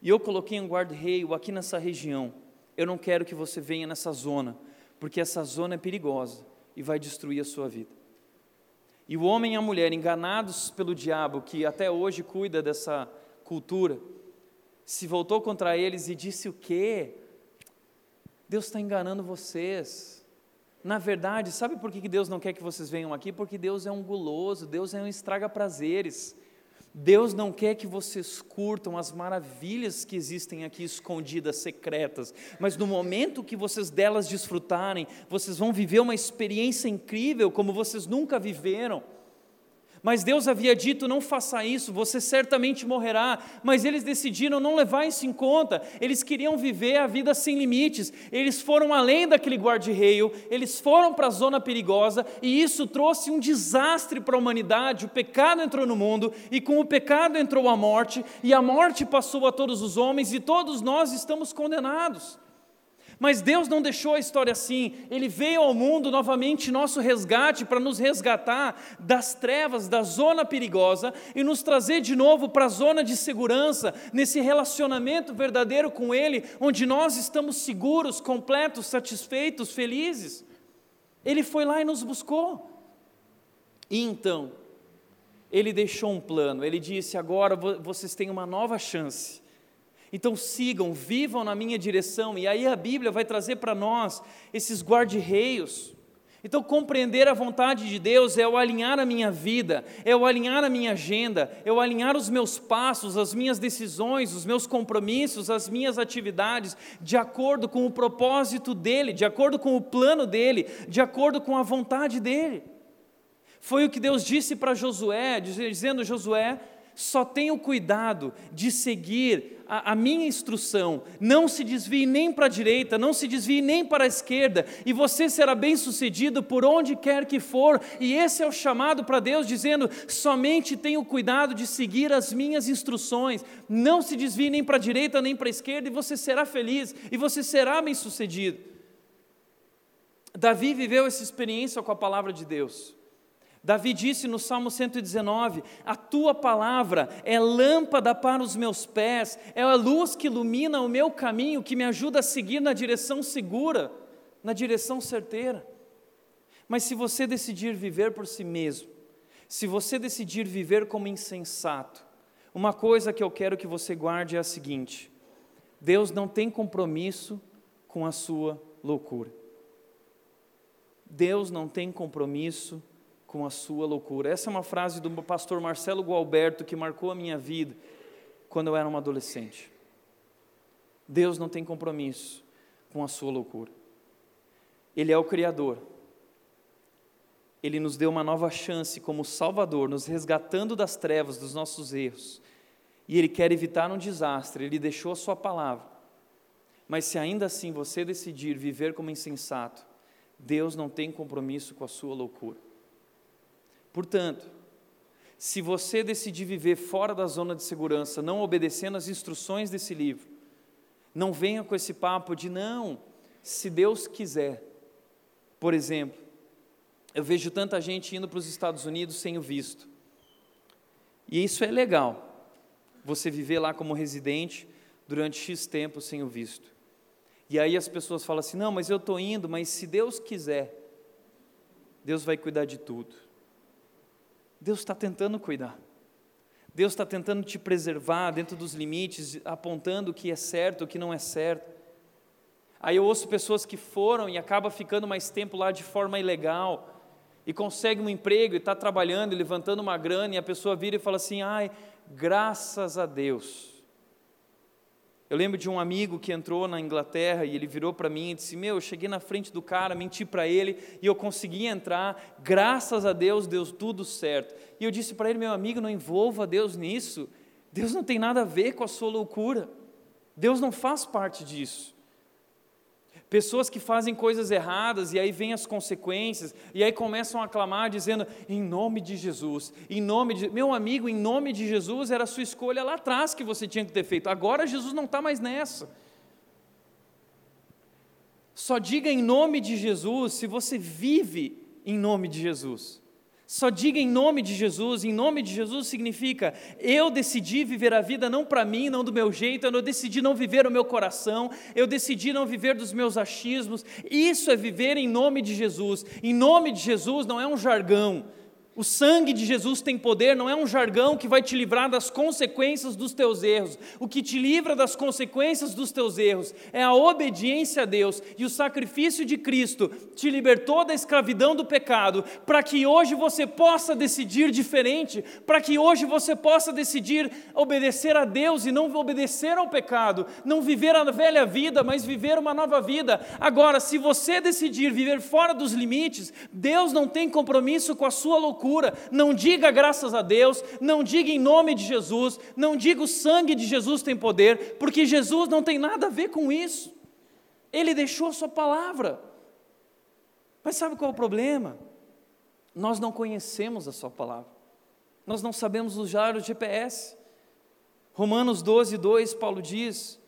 e eu coloquei um guarda-reio aqui nessa região. Eu não quero que você venha nessa zona, porque essa zona é perigosa e vai destruir a sua vida. E o homem e a mulher, enganados pelo diabo, que até hoje cuida dessa cultura, se voltou contra eles e disse o quê? Deus está enganando vocês. Na verdade, sabe por que Deus não quer que vocês venham aqui? Porque Deus é um guloso, Deus é um estraga prazeres. Deus não quer que vocês curtam as maravilhas que existem aqui escondidas, secretas, mas no momento que vocês delas desfrutarem, vocês vão viver uma experiência incrível como vocês nunca viveram. Mas Deus havia dito: não faça isso, você certamente morrerá. Mas eles decidiram não levar isso em conta. Eles queriam viver a vida sem limites. Eles foram além daquele guarda-reio, eles foram para a zona perigosa e isso trouxe um desastre para a humanidade. O pecado entrou no mundo e com o pecado entrou a morte, e a morte passou a todos os homens e todos nós estamos condenados. Mas Deus não deixou a história assim, Ele veio ao mundo novamente nosso resgate para nos resgatar das trevas, da zona perigosa e nos trazer de novo para a zona de segurança, nesse relacionamento verdadeiro com Ele, onde nós estamos seguros, completos, satisfeitos, felizes. Ele foi lá e nos buscou. E então, Ele deixou um plano, Ele disse: agora vocês têm uma nova chance então sigam, vivam na minha direção. E aí a Bíblia vai trazer para nós esses guarda-reios. Então, compreender a vontade de Deus é o alinhar a minha vida, é o alinhar a minha agenda, é o alinhar os meus passos, as minhas decisões, os meus compromissos, as minhas atividades, de acordo com o propósito dEle, de acordo com o plano dEle, de acordo com a vontade dEle. Foi o que Deus disse para Josué, dizendo: Josué, só tenha o cuidado de seguir a, a, minha instrução, não se desvie nem para a direita, não se desvie nem para a esquerda, e você será bem sucedido por onde quer que for, e esse é o chamado para Deus, dizendo: somente tenha o cuidado de seguir as minhas instruções, não se desvie nem para a direita nem para a esquerda, e você será feliz, e você será bem sucedido. Davi viveu essa experiência com a palavra de Deus. Davi disse no Salmo 119: A tua palavra é lâmpada para os meus pés, é a luz que ilumina o meu caminho, que me ajuda a seguir na direção segura, na direção certeira. Mas se você decidir viver por si mesmo, se você decidir viver como insensato, uma coisa que eu quero que você guarde é a seguinte: Deus não tem compromisso com a sua loucura. Deus não tem compromisso com a sua loucura. Essa é uma frase do pastor Marcelo Gualberto que marcou a minha vida quando eu era um adolescente. Deus não tem compromisso com a sua loucura. Ele é o Criador. Ele nos deu uma nova chance como Salvador, nos resgatando das trevas, dos nossos erros. E Ele quer evitar um desastre, Ele deixou a Sua palavra. Mas se ainda assim você decidir viver como insensato, Deus não tem compromisso com a sua loucura. Portanto, se você decidir viver fora da zona de segurança, não obedecendo às instruções desse livro, não venha com esse papo de não, se Deus quiser. Por exemplo, eu vejo tanta gente indo para os Estados Unidos sem o visto. E isso é legal, você viver lá como residente durante X tempo sem o visto. E aí as pessoas falam assim: não, mas eu estou indo, mas se Deus quiser, Deus vai cuidar de tudo. Deus está tentando cuidar. Deus está tentando te preservar dentro dos limites, apontando o que é certo, o que não é certo. Aí eu ouço pessoas que foram e acabam ficando mais tempo lá de forma ilegal e consegue um emprego e está trabalhando levantando uma grana e a pessoa vira e fala assim: ai, graças a Deus. Eu lembro de um amigo que entrou na Inglaterra e ele virou para mim e disse: Meu, eu cheguei na frente do cara, menti para ele e eu consegui entrar, graças a Deus deu tudo certo. E eu disse para ele: Meu amigo, não envolva Deus nisso, Deus não tem nada a ver com a sua loucura, Deus não faz parte disso. Pessoas que fazem coisas erradas e aí vêm as consequências, e aí começam a clamar dizendo: em nome de Jesus, em nome de. Meu amigo, em nome de Jesus era a sua escolha lá atrás que você tinha que ter feito, agora Jesus não está mais nessa. Só diga em nome de Jesus se você vive em nome de Jesus. Só diga em nome de Jesus. Em nome de Jesus significa eu decidi viver a vida não para mim, não do meu jeito, eu decidi não viver o meu coração, eu decidi não viver dos meus achismos. Isso é viver em nome de Jesus. Em nome de Jesus não é um jargão. O sangue de Jesus tem poder, não é um jargão que vai te livrar das consequências dos teus erros. O que te livra das consequências dos teus erros é a obediência a Deus. E o sacrifício de Cristo te libertou da escravidão do pecado, para que hoje você possa decidir diferente, para que hoje você possa decidir obedecer a Deus e não obedecer ao pecado, não viver a velha vida, mas viver uma nova vida. Agora, se você decidir viver fora dos limites, Deus não tem compromisso com a sua loucura loucura. Não diga graças a Deus, não diga em nome de Jesus, não diga o sangue de Jesus tem poder, porque Jesus não tem nada a ver com isso. Ele deixou a sua palavra. Mas sabe qual é o problema? Nós não conhecemos a sua palavra. Nós não sabemos usar o GPS. Romanos 12, 2, Paulo diz: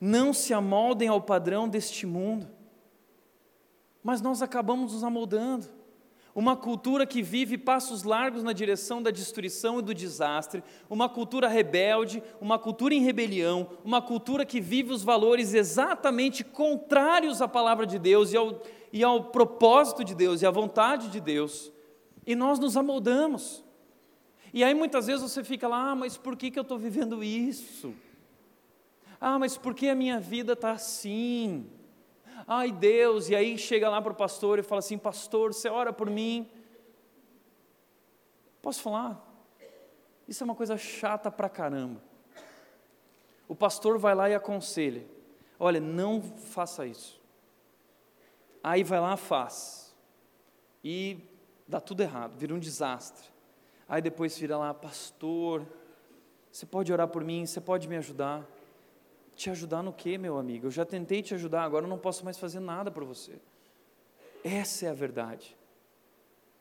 Não se amoldem ao padrão deste mundo, mas nós acabamos nos amoldando. Uma cultura que vive passos largos na direção da destruição e do desastre, uma cultura rebelde, uma cultura em rebelião, uma cultura que vive os valores exatamente contrários à palavra de Deus e ao, e ao propósito de Deus e à vontade de Deus, e nós nos amoldamos. E aí muitas vezes você fica lá, ah, mas por que, que eu estou vivendo isso? Ah, mas por que a minha vida está assim? Ai Deus, e aí chega lá para o pastor e fala assim: Pastor, você ora por mim? Posso falar? Isso é uma coisa chata pra caramba. O pastor vai lá e aconselha: Olha, não faça isso. Aí vai lá, faz. E dá tudo errado, vira um desastre. Aí depois vira lá, pastor, você pode orar por mim, você pode me ajudar. Te ajudar no que, meu amigo? Eu já tentei te ajudar, agora eu não posso mais fazer nada para você. Essa é a verdade.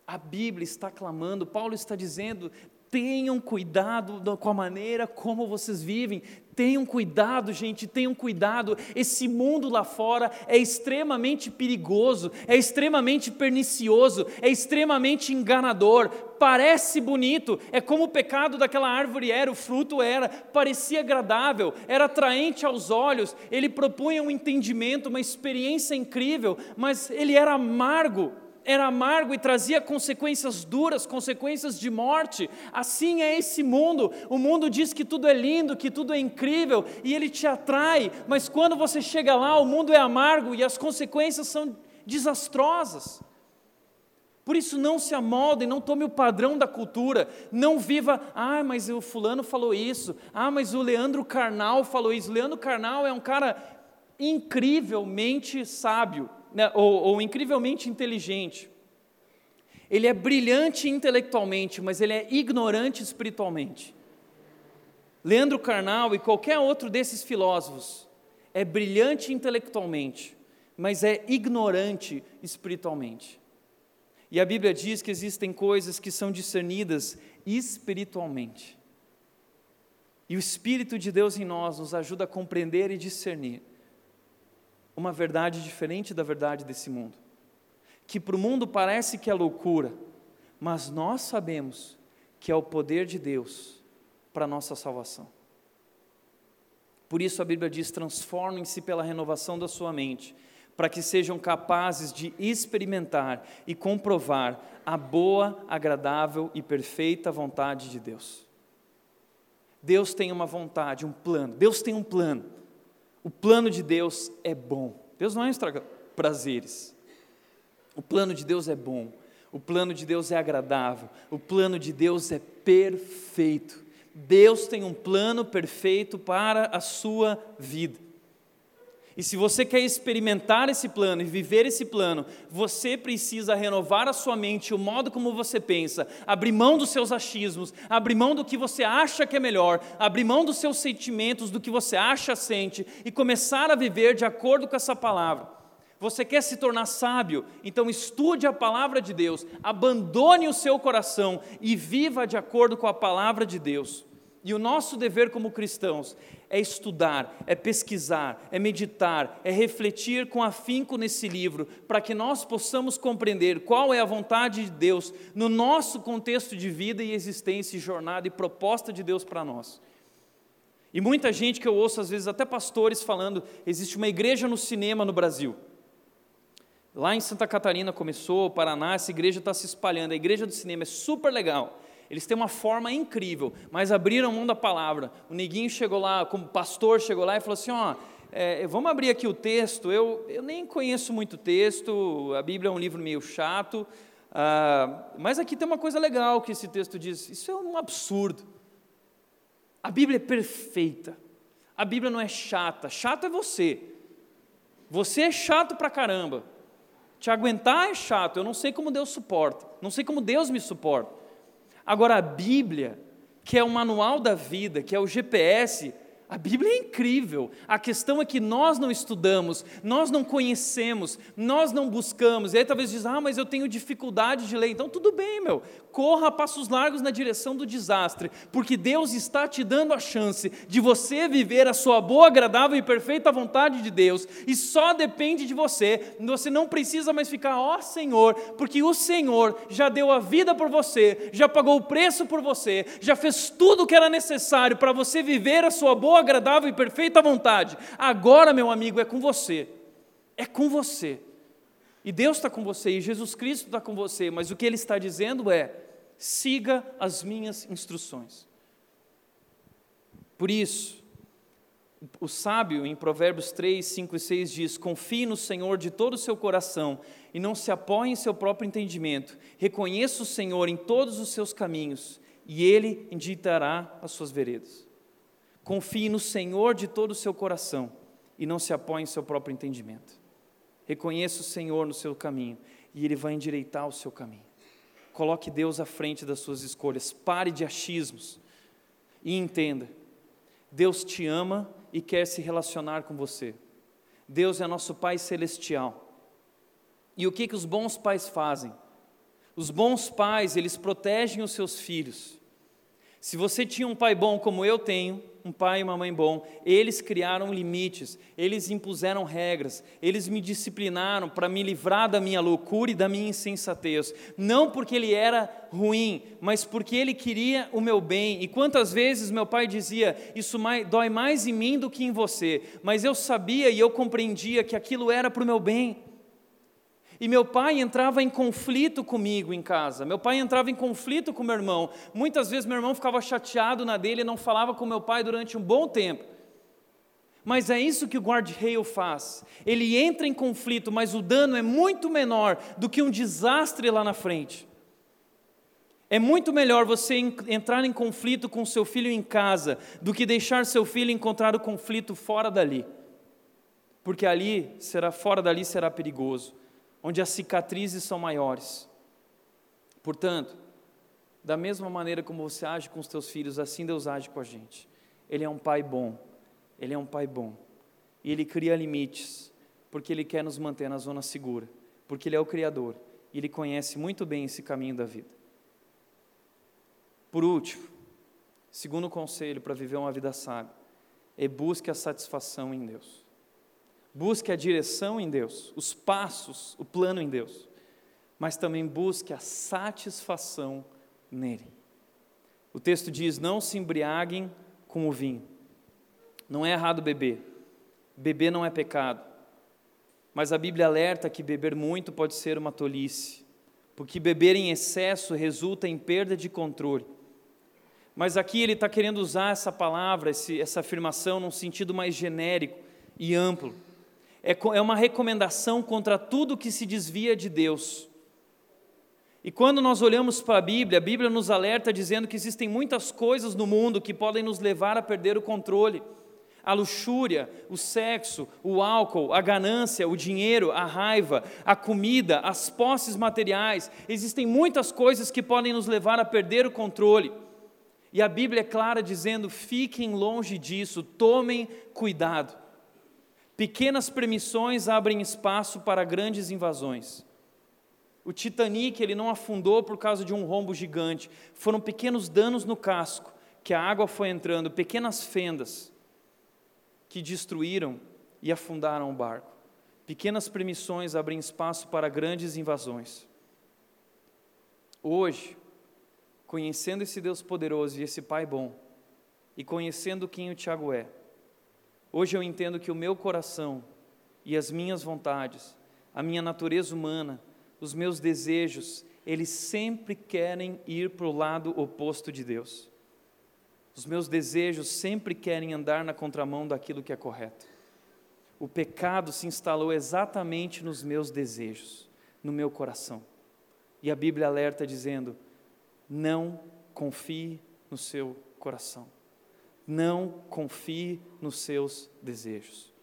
A Bíblia está clamando, Paulo está dizendo: tenham cuidado com a maneira como vocês vivem, tenham cuidado, gente, tenham cuidado. Esse mundo lá fora é extremamente perigoso, é extremamente pernicioso, é extremamente enganador. Parece bonito, é como o pecado daquela árvore era, o fruto era, parecia agradável, era atraente aos olhos, ele propunha um entendimento, uma experiência incrível, mas ele era amargo era amargo e trazia consequências duras, consequências de morte. Assim é esse mundo. O mundo diz que tudo é lindo, que tudo é incrível e ele te atrai, mas quando você chega lá, o mundo é amargo e as consequências são desastrosas. Por isso, não se amolde, não tome o padrão da cultura, não viva, ah, mas o fulano falou isso, ah, mas o Leandro Carnal falou isso. Leandro Carnal é um cara incrivelmente sábio, né, ou, ou incrivelmente inteligente. Ele é brilhante intelectualmente, mas ele é ignorante espiritualmente. Leandro Carnal e qualquer outro desses filósofos é brilhante intelectualmente, mas é ignorante espiritualmente. E a Bíblia diz que existem coisas que são discernidas espiritualmente. E o Espírito de Deus em nós nos ajuda a compreender e discernir uma verdade diferente da verdade desse mundo. Que para o mundo parece que é loucura, mas nós sabemos que é o poder de Deus para a nossa salvação. Por isso a Bíblia diz: transformem-se pela renovação da sua mente, para que sejam capazes de experimentar e comprovar a boa, agradável e perfeita vontade de Deus. Deus tem uma vontade, um plano. Deus tem um plano. O plano de Deus é bom. Deus não é estraga prazeres. O plano de Deus é bom. O plano de Deus é agradável. O plano de Deus é perfeito. Deus tem um plano perfeito para a sua vida. E se você quer experimentar esse plano e viver esse plano, você precisa renovar a sua mente, o modo como você pensa, abrir mão dos seus achismos, abrir mão do que você acha que é melhor, abrir mão dos seus sentimentos, do que você acha sente e começar a viver de acordo com essa palavra. Você quer se tornar sábio? Então estude a palavra de Deus, abandone o seu coração e viva de acordo com a palavra de Deus. E o nosso dever como cristãos é estudar, é pesquisar, é meditar, é refletir com afinco nesse livro, para que nós possamos compreender qual é a vontade de Deus no nosso contexto de vida e existência, e jornada e proposta de Deus para nós. E muita gente que eu ouço, às vezes até pastores falando, existe uma igreja no cinema no Brasil. Lá em Santa Catarina começou, Paraná, essa igreja está se espalhando. A igreja do cinema é super legal. Eles têm uma forma incrível, mas abriram mão da palavra. O neguinho chegou lá, como pastor, chegou lá e falou assim: ó, é, vamos abrir aqui o texto. Eu, eu nem conheço muito texto, a Bíblia é um livro meio chato, ah, mas aqui tem uma coisa legal que esse texto diz: isso é um absurdo. A Bíblia é perfeita. A Bíblia não é chata. Chato é você. Você é chato pra caramba. Te aguentar é chato, eu não sei como Deus suporta, não sei como Deus me suporta. Agora, a Bíblia, que é o manual da vida, que é o GPS, a Bíblia é incrível. A questão é que nós não estudamos, nós não conhecemos, nós não buscamos. E aí talvez diz: "Ah, mas eu tenho dificuldade de ler". Então tudo bem, meu. Corra passos largos na direção do desastre, porque Deus está te dando a chance de você viver a sua boa, agradável e perfeita vontade de Deus. E só depende de você. Você não precisa mais ficar, ó oh, Senhor, porque o Senhor já deu a vida por você, já pagou o preço por você, já fez tudo o que era necessário para você viver a sua boa boa, agradável e perfeita vontade. Agora, meu amigo, é com você. É com você. E Deus está com você, e Jesus Cristo está com você, mas o que Ele está dizendo é: siga as minhas instruções. Por isso, o sábio, em Provérbios 3, 5 e 6, diz: Confie no Senhor de todo o seu coração e não se apoie em seu próprio entendimento. Reconheça o Senhor em todos os seus caminhos e Ele inditará as suas veredas. Confie no Senhor de todo o seu coração e não se apoie em seu próprio entendimento. Reconheça o Senhor no seu caminho e Ele vai endireitar o seu caminho. Coloque Deus à frente das suas escolhas. Pare de achismos e entenda: Deus te ama e quer se relacionar com você. Deus é nosso Pai celestial. E o que, que os bons pais fazem? Os bons pais, eles protegem os seus filhos. Se você tinha um pai bom como eu tenho, um pai e uma mãe bom, eles criaram limites, eles impuseram regras, eles me disciplinaram para me livrar da minha loucura e da minha insensatez. Não porque ele era ruim, mas porque ele queria o meu bem. E quantas vezes meu pai dizia: Isso dói mais em mim do que em você. Mas eu sabia e eu compreendia que aquilo era para o meu bem. E meu pai entrava em conflito comigo em casa, meu pai entrava em conflito com meu irmão. Muitas vezes meu irmão ficava chateado na dele e não falava com meu pai durante um bom tempo. Mas é isso que o guard-rail faz. Ele entra em conflito, mas o dano é muito menor do que um desastre lá na frente. É muito melhor você entrar em conflito com seu filho em casa do que deixar seu filho encontrar o conflito fora dali. Porque ali será fora dali será perigoso onde as cicatrizes são maiores. Portanto, da mesma maneira como você age com os teus filhos, assim Deus age com a gente. Ele é um pai bom, ele é um pai bom. E ele cria limites, porque ele quer nos manter na zona segura, porque ele é o Criador e ele conhece muito bem esse caminho da vida. Por último, segundo conselho para viver uma vida sábia, é busque a satisfação em Deus. Busque a direção em Deus, os passos, o plano em Deus, mas também busque a satisfação nele. O texto diz: Não se embriaguem com o vinho. Não é errado beber, beber não é pecado, mas a Bíblia alerta que beber muito pode ser uma tolice, porque beber em excesso resulta em perda de controle. Mas aqui ele está querendo usar essa palavra, essa afirmação, num sentido mais genérico e amplo é, é uma recomendação contra tudo que se desvia de Deus. E quando nós olhamos para a Bíblia, a Bíblia nos alerta dizendo que existem muitas coisas no mundo que podem nos levar a perder o controle. A luxúria, o sexo, o álcool, a ganância, o dinheiro, a raiva, a comida, as posses materiais. Existem muitas coisas que podem nos levar a perder o controle. E a Bíblia é clara dizendo: fiquem longe disso, tomem cuidado. Pequenas permissões abrem espaço para grandes invasões. O Titanic ele não afundou por causa de um rombo gigante, foram pequenos danos no casco que a água foi entrando, pequenas fendas que destruíram e afundaram o barco. Pequenas permissões abrem espaço para grandes invasões. Hoje, conhecendo esse Deus poderoso e esse Pai bom, e conhecendo quem o Tiago é, Hoje eu entendo que o meu coração e as minhas vontades, a minha natureza humana, os meus desejos, eles sempre querem ir para o lado oposto de Deus. Os meus desejos sempre querem andar na contramão daquilo que é correto. O pecado se instalou exatamente nos meus desejos, no meu coração. E a Bíblia alerta dizendo: não confie no seu coração. Não confie nos seus desejos.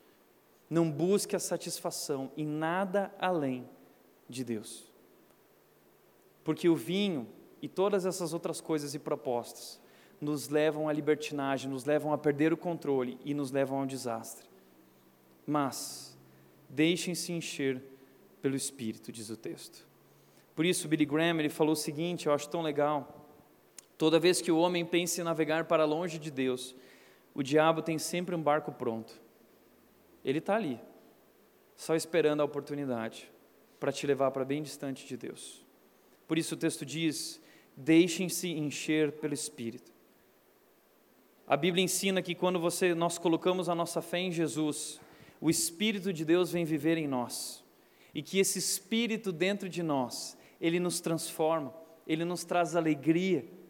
Não busque a satisfação em nada além de Deus. Porque o vinho e todas essas outras coisas e propostas nos levam à libertinagem, nos levam a perder o controle e nos levam ao desastre. Mas deixem-se encher pelo Espírito, diz o texto. Por isso, Billy Graham ele falou o seguinte, eu acho tão legal. Toda vez que o homem pensa em navegar para longe de Deus, o diabo tem sempre um barco pronto. Ele está ali, só esperando a oportunidade para te levar para bem distante de Deus. Por isso o texto diz: deixem-se encher pelo Espírito. A Bíblia ensina que quando você, nós colocamos a nossa fé em Jesus, o Espírito de Deus vem viver em nós. E que esse Espírito dentro de nós, ele nos transforma, ele nos traz alegria,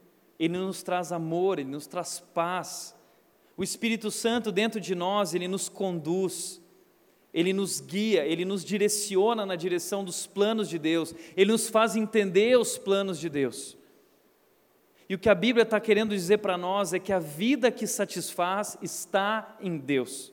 ele nos traz amor, ele nos traz paz. O Espírito Santo dentro de nós, ele nos conduz, ele nos guia, ele nos direciona na direção dos planos de Deus, ele nos faz entender os planos de Deus. E o que a Bíblia está querendo dizer para nós é que a vida que satisfaz está em Deus.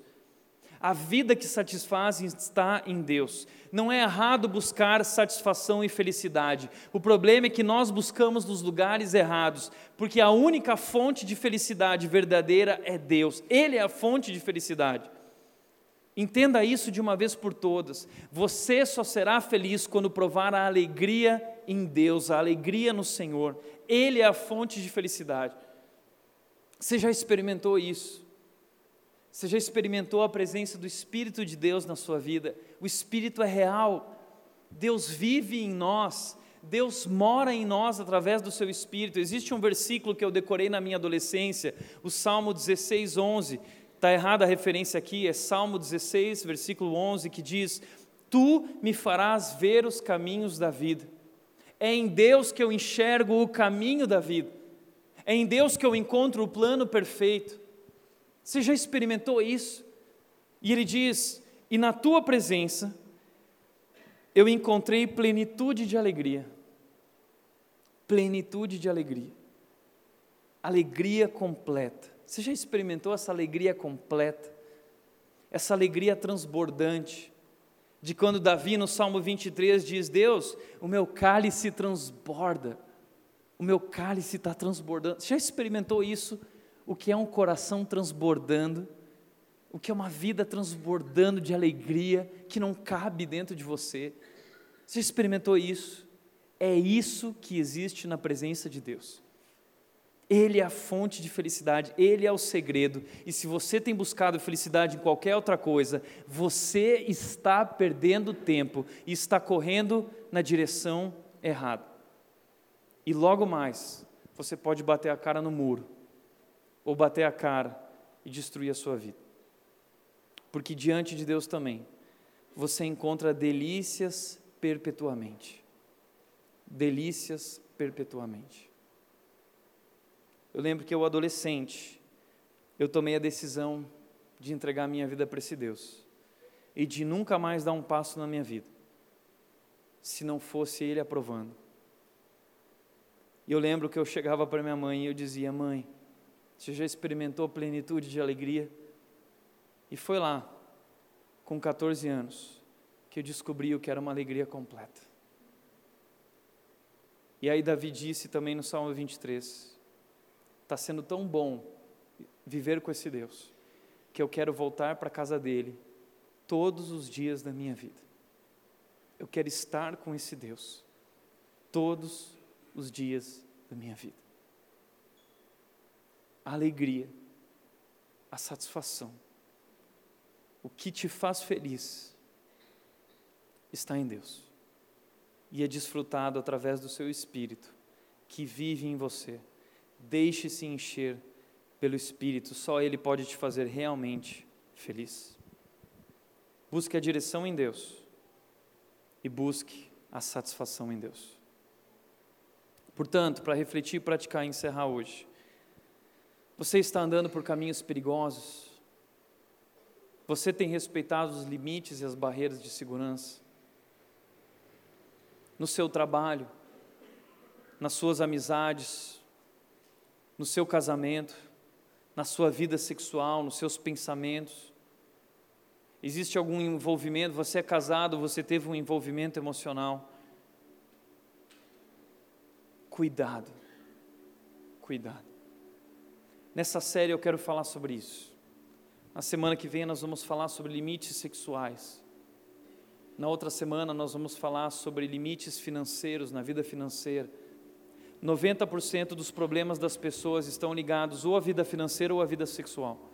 A vida que satisfaz está em Deus. Não é errado buscar satisfação e felicidade. O problema é que nós buscamos nos lugares errados, porque a única fonte de felicidade verdadeira é Deus. Ele é a fonte de felicidade. Entenda isso de uma vez por todas. Você só será feliz quando provar a alegria em Deus, a alegria no Senhor. Ele é a fonte de felicidade. Você já experimentou isso? Você já experimentou a presença do Espírito de Deus na sua vida? O Espírito é real. Deus vive em nós. Deus mora em nós através do seu Espírito. Existe um versículo que eu decorei na minha adolescência, o Salmo 16, 11. Está errada a referência aqui, é Salmo 16, versículo 11, que diz: Tu me farás ver os caminhos da vida é em Deus que eu enxergo o caminho da vida. É em Deus que eu encontro o plano perfeito. Você já experimentou isso? E ele diz: E na tua presença eu encontrei plenitude de alegria. Plenitude de alegria. Alegria completa. Você já experimentou essa alegria completa? Essa alegria transbordante de quando Davi no Salmo 23 diz: Deus, o meu cálice transborda, o meu cálice está transbordando. Você já experimentou isso? O que é um coração transbordando? O que é uma vida transbordando de alegria que não cabe dentro de você? Você experimentou isso? É isso que existe na presença de Deus. Ele é a fonte de felicidade, Ele é o segredo. E se você tem buscado felicidade em qualquer outra coisa, você está perdendo tempo e está correndo na direção errada. E logo mais, você pode bater a cara no muro, ou bater a cara e destruir a sua vida. Porque diante de Deus também, você encontra delícias perpetuamente. Delícias perpetuamente. Eu lembro que eu, adolescente, eu tomei a decisão de entregar minha vida para esse Deus e de nunca mais dar um passo na minha vida, se não fosse Ele aprovando. E eu lembro que eu chegava para minha mãe e eu dizia: Mãe, você já experimentou plenitude de alegria? E foi lá, com 14 anos, que eu descobri o que era uma alegria completa. E aí Davi disse também no Salmo 23: Está sendo tão bom viver com esse Deus, que eu quero voltar para a casa dele todos os dias da minha vida. Eu quero estar com esse Deus todos os dias da minha vida. A alegria, a satisfação, o que te faz feliz está em Deus e é desfrutado através do seu Espírito que vive em você Deixe-se encher pelo Espírito, só Ele pode te fazer realmente feliz. Busque a direção em Deus e busque a satisfação em Deus. Portanto, para refletir, praticar e encerrar hoje, você está andando por caminhos perigosos? Você tem respeitado os limites e as barreiras de segurança? No seu trabalho, nas suas amizades, no seu casamento, na sua vida sexual, nos seus pensamentos. Existe algum envolvimento? Você é casado, você teve um envolvimento emocional? Cuidado, cuidado. Nessa série eu quero falar sobre isso. Na semana que vem nós vamos falar sobre limites sexuais. Na outra semana nós vamos falar sobre limites financeiros na vida financeira. 90% dos problemas das pessoas estão ligados ou à vida financeira ou à vida sexual.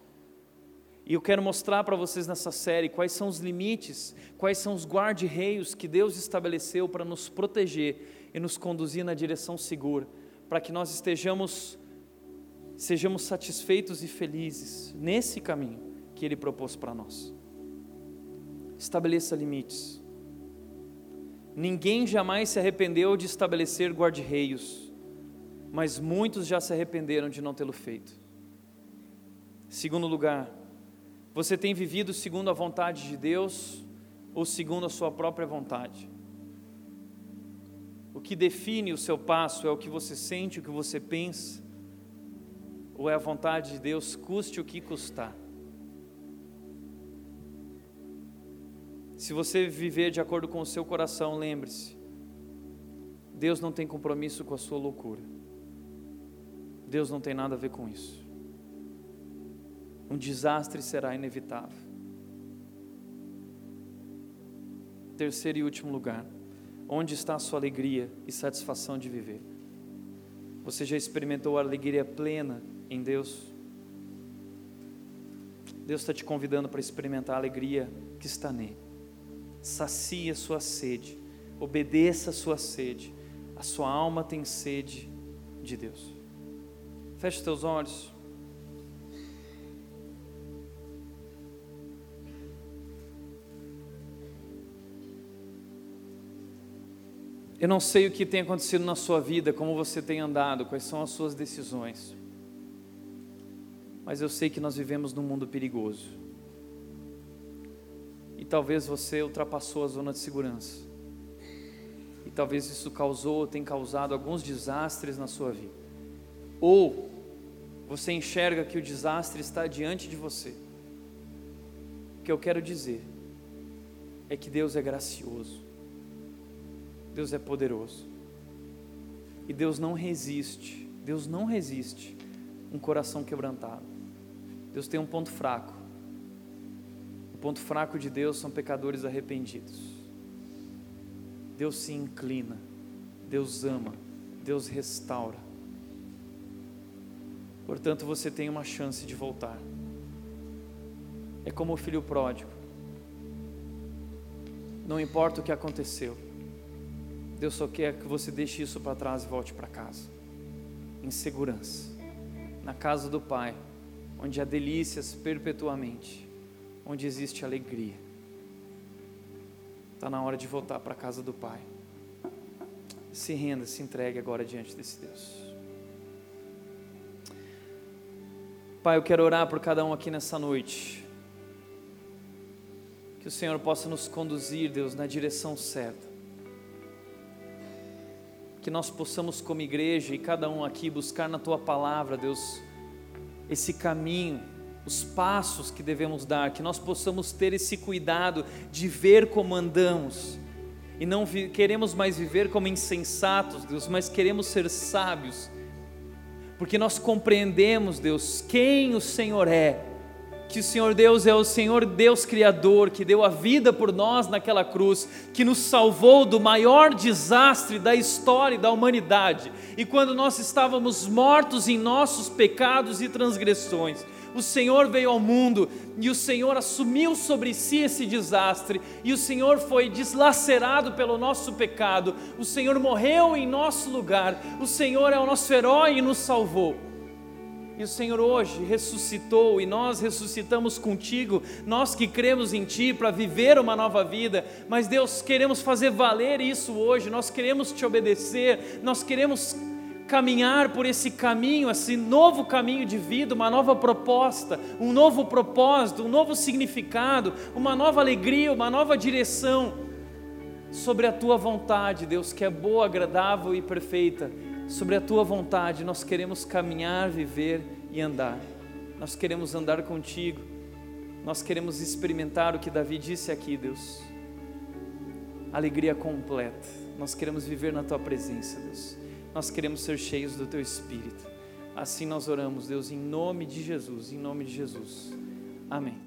E eu quero mostrar para vocês nessa série quais são os limites, quais são os guarda-reios que Deus estabeleceu para nos proteger e nos conduzir na direção segura, para que nós estejamos sejamos satisfeitos e felizes nesse caminho que ele propôs para nós. Estabeleça limites. Ninguém jamais se arrependeu de estabelecer guarda-reios, mas muitos já se arrependeram de não tê-lo feito. Segundo lugar, você tem vivido segundo a vontade de Deus ou segundo a sua própria vontade? O que define o seu passo é o que você sente, o que você pensa, ou é a vontade de Deus, custe o que custar? Se você viver de acordo com o seu coração, lembre-se: Deus não tem compromisso com a sua loucura. Deus não tem nada a ver com isso um desastre será inevitável. Terceiro e último lugar, onde está a sua alegria e satisfação de viver? Você já experimentou a alegria plena em Deus? Deus está te convidando para experimentar a alegria que está nele. Sacie a sua sede, obedeça a sua sede. A sua alma tem sede de Deus. Feche teus olhos. Eu não sei o que tem acontecido na sua vida, como você tem andado, quais são as suas decisões. Mas eu sei que nós vivemos num mundo perigoso. E talvez você ultrapassou a zona de segurança. E talvez isso causou ou tem causado alguns desastres na sua vida. Ou você enxerga que o desastre está diante de você. O que eu quero dizer é que Deus é gracioso. Deus é poderoso. E Deus não resiste, Deus não resiste um coração quebrantado. Deus tem um ponto fraco. O ponto fraco de Deus são pecadores arrependidos. Deus se inclina, Deus ama, Deus restaura. Portanto, você tem uma chance de voltar. É como o filho pródigo. Não importa o que aconteceu, Deus só quer que você deixe isso para trás e volte para casa, em segurança, na casa do Pai, onde há delícias perpetuamente, onde existe alegria. Está na hora de voltar para a casa do Pai. Se renda, se entregue agora diante desse Deus. Pai, eu quero orar por cada um aqui nessa noite. Que o Senhor possa nos conduzir, Deus, na direção certa que nós possamos, como igreja e cada um aqui, buscar na tua palavra, Deus, esse caminho, os passos que devemos dar, que nós possamos ter esse cuidado de ver como andamos, e não queremos mais viver como insensatos, Deus, mas queremos ser sábios, porque nós compreendemos, Deus, quem o Senhor é que o Senhor Deus é o Senhor Deus Criador, que deu a vida por nós naquela cruz, que nos salvou do maior desastre da história da humanidade. E quando nós estávamos mortos em nossos pecados e transgressões, o Senhor veio ao mundo e o Senhor assumiu sobre si esse desastre, e o Senhor foi deslacerado pelo nosso pecado, o Senhor morreu em nosso lugar, o Senhor é o nosso herói e nos salvou. E o Senhor hoje ressuscitou e nós ressuscitamos contigo, nós que cremos em Ti para viver uma nova vida, mas Deus, queremos fazer valer isso hoje, nós queremos te obedecer, nós queremos caminhar por esse caminho, esse novo caminho de vida, uma nova proposta, um novo propósito, um novo significado, uma nova alegria, uma nova direção sobre a Tua vontade, Deus, que é boa, agradável e perfeita sobre a tua vontade, nós queremos caminhar, viver e andar. Nós queremos andar contigo. Nós queremos experimentar o que Davi disse aqui, Deus. Alegria completa. Nós queremos viver na tua presença, Deus. Nós queremos ser cheios do teu espírito. Assim nós oramos, Deus, em nome de Jesus, em nome de Jesus. Amém.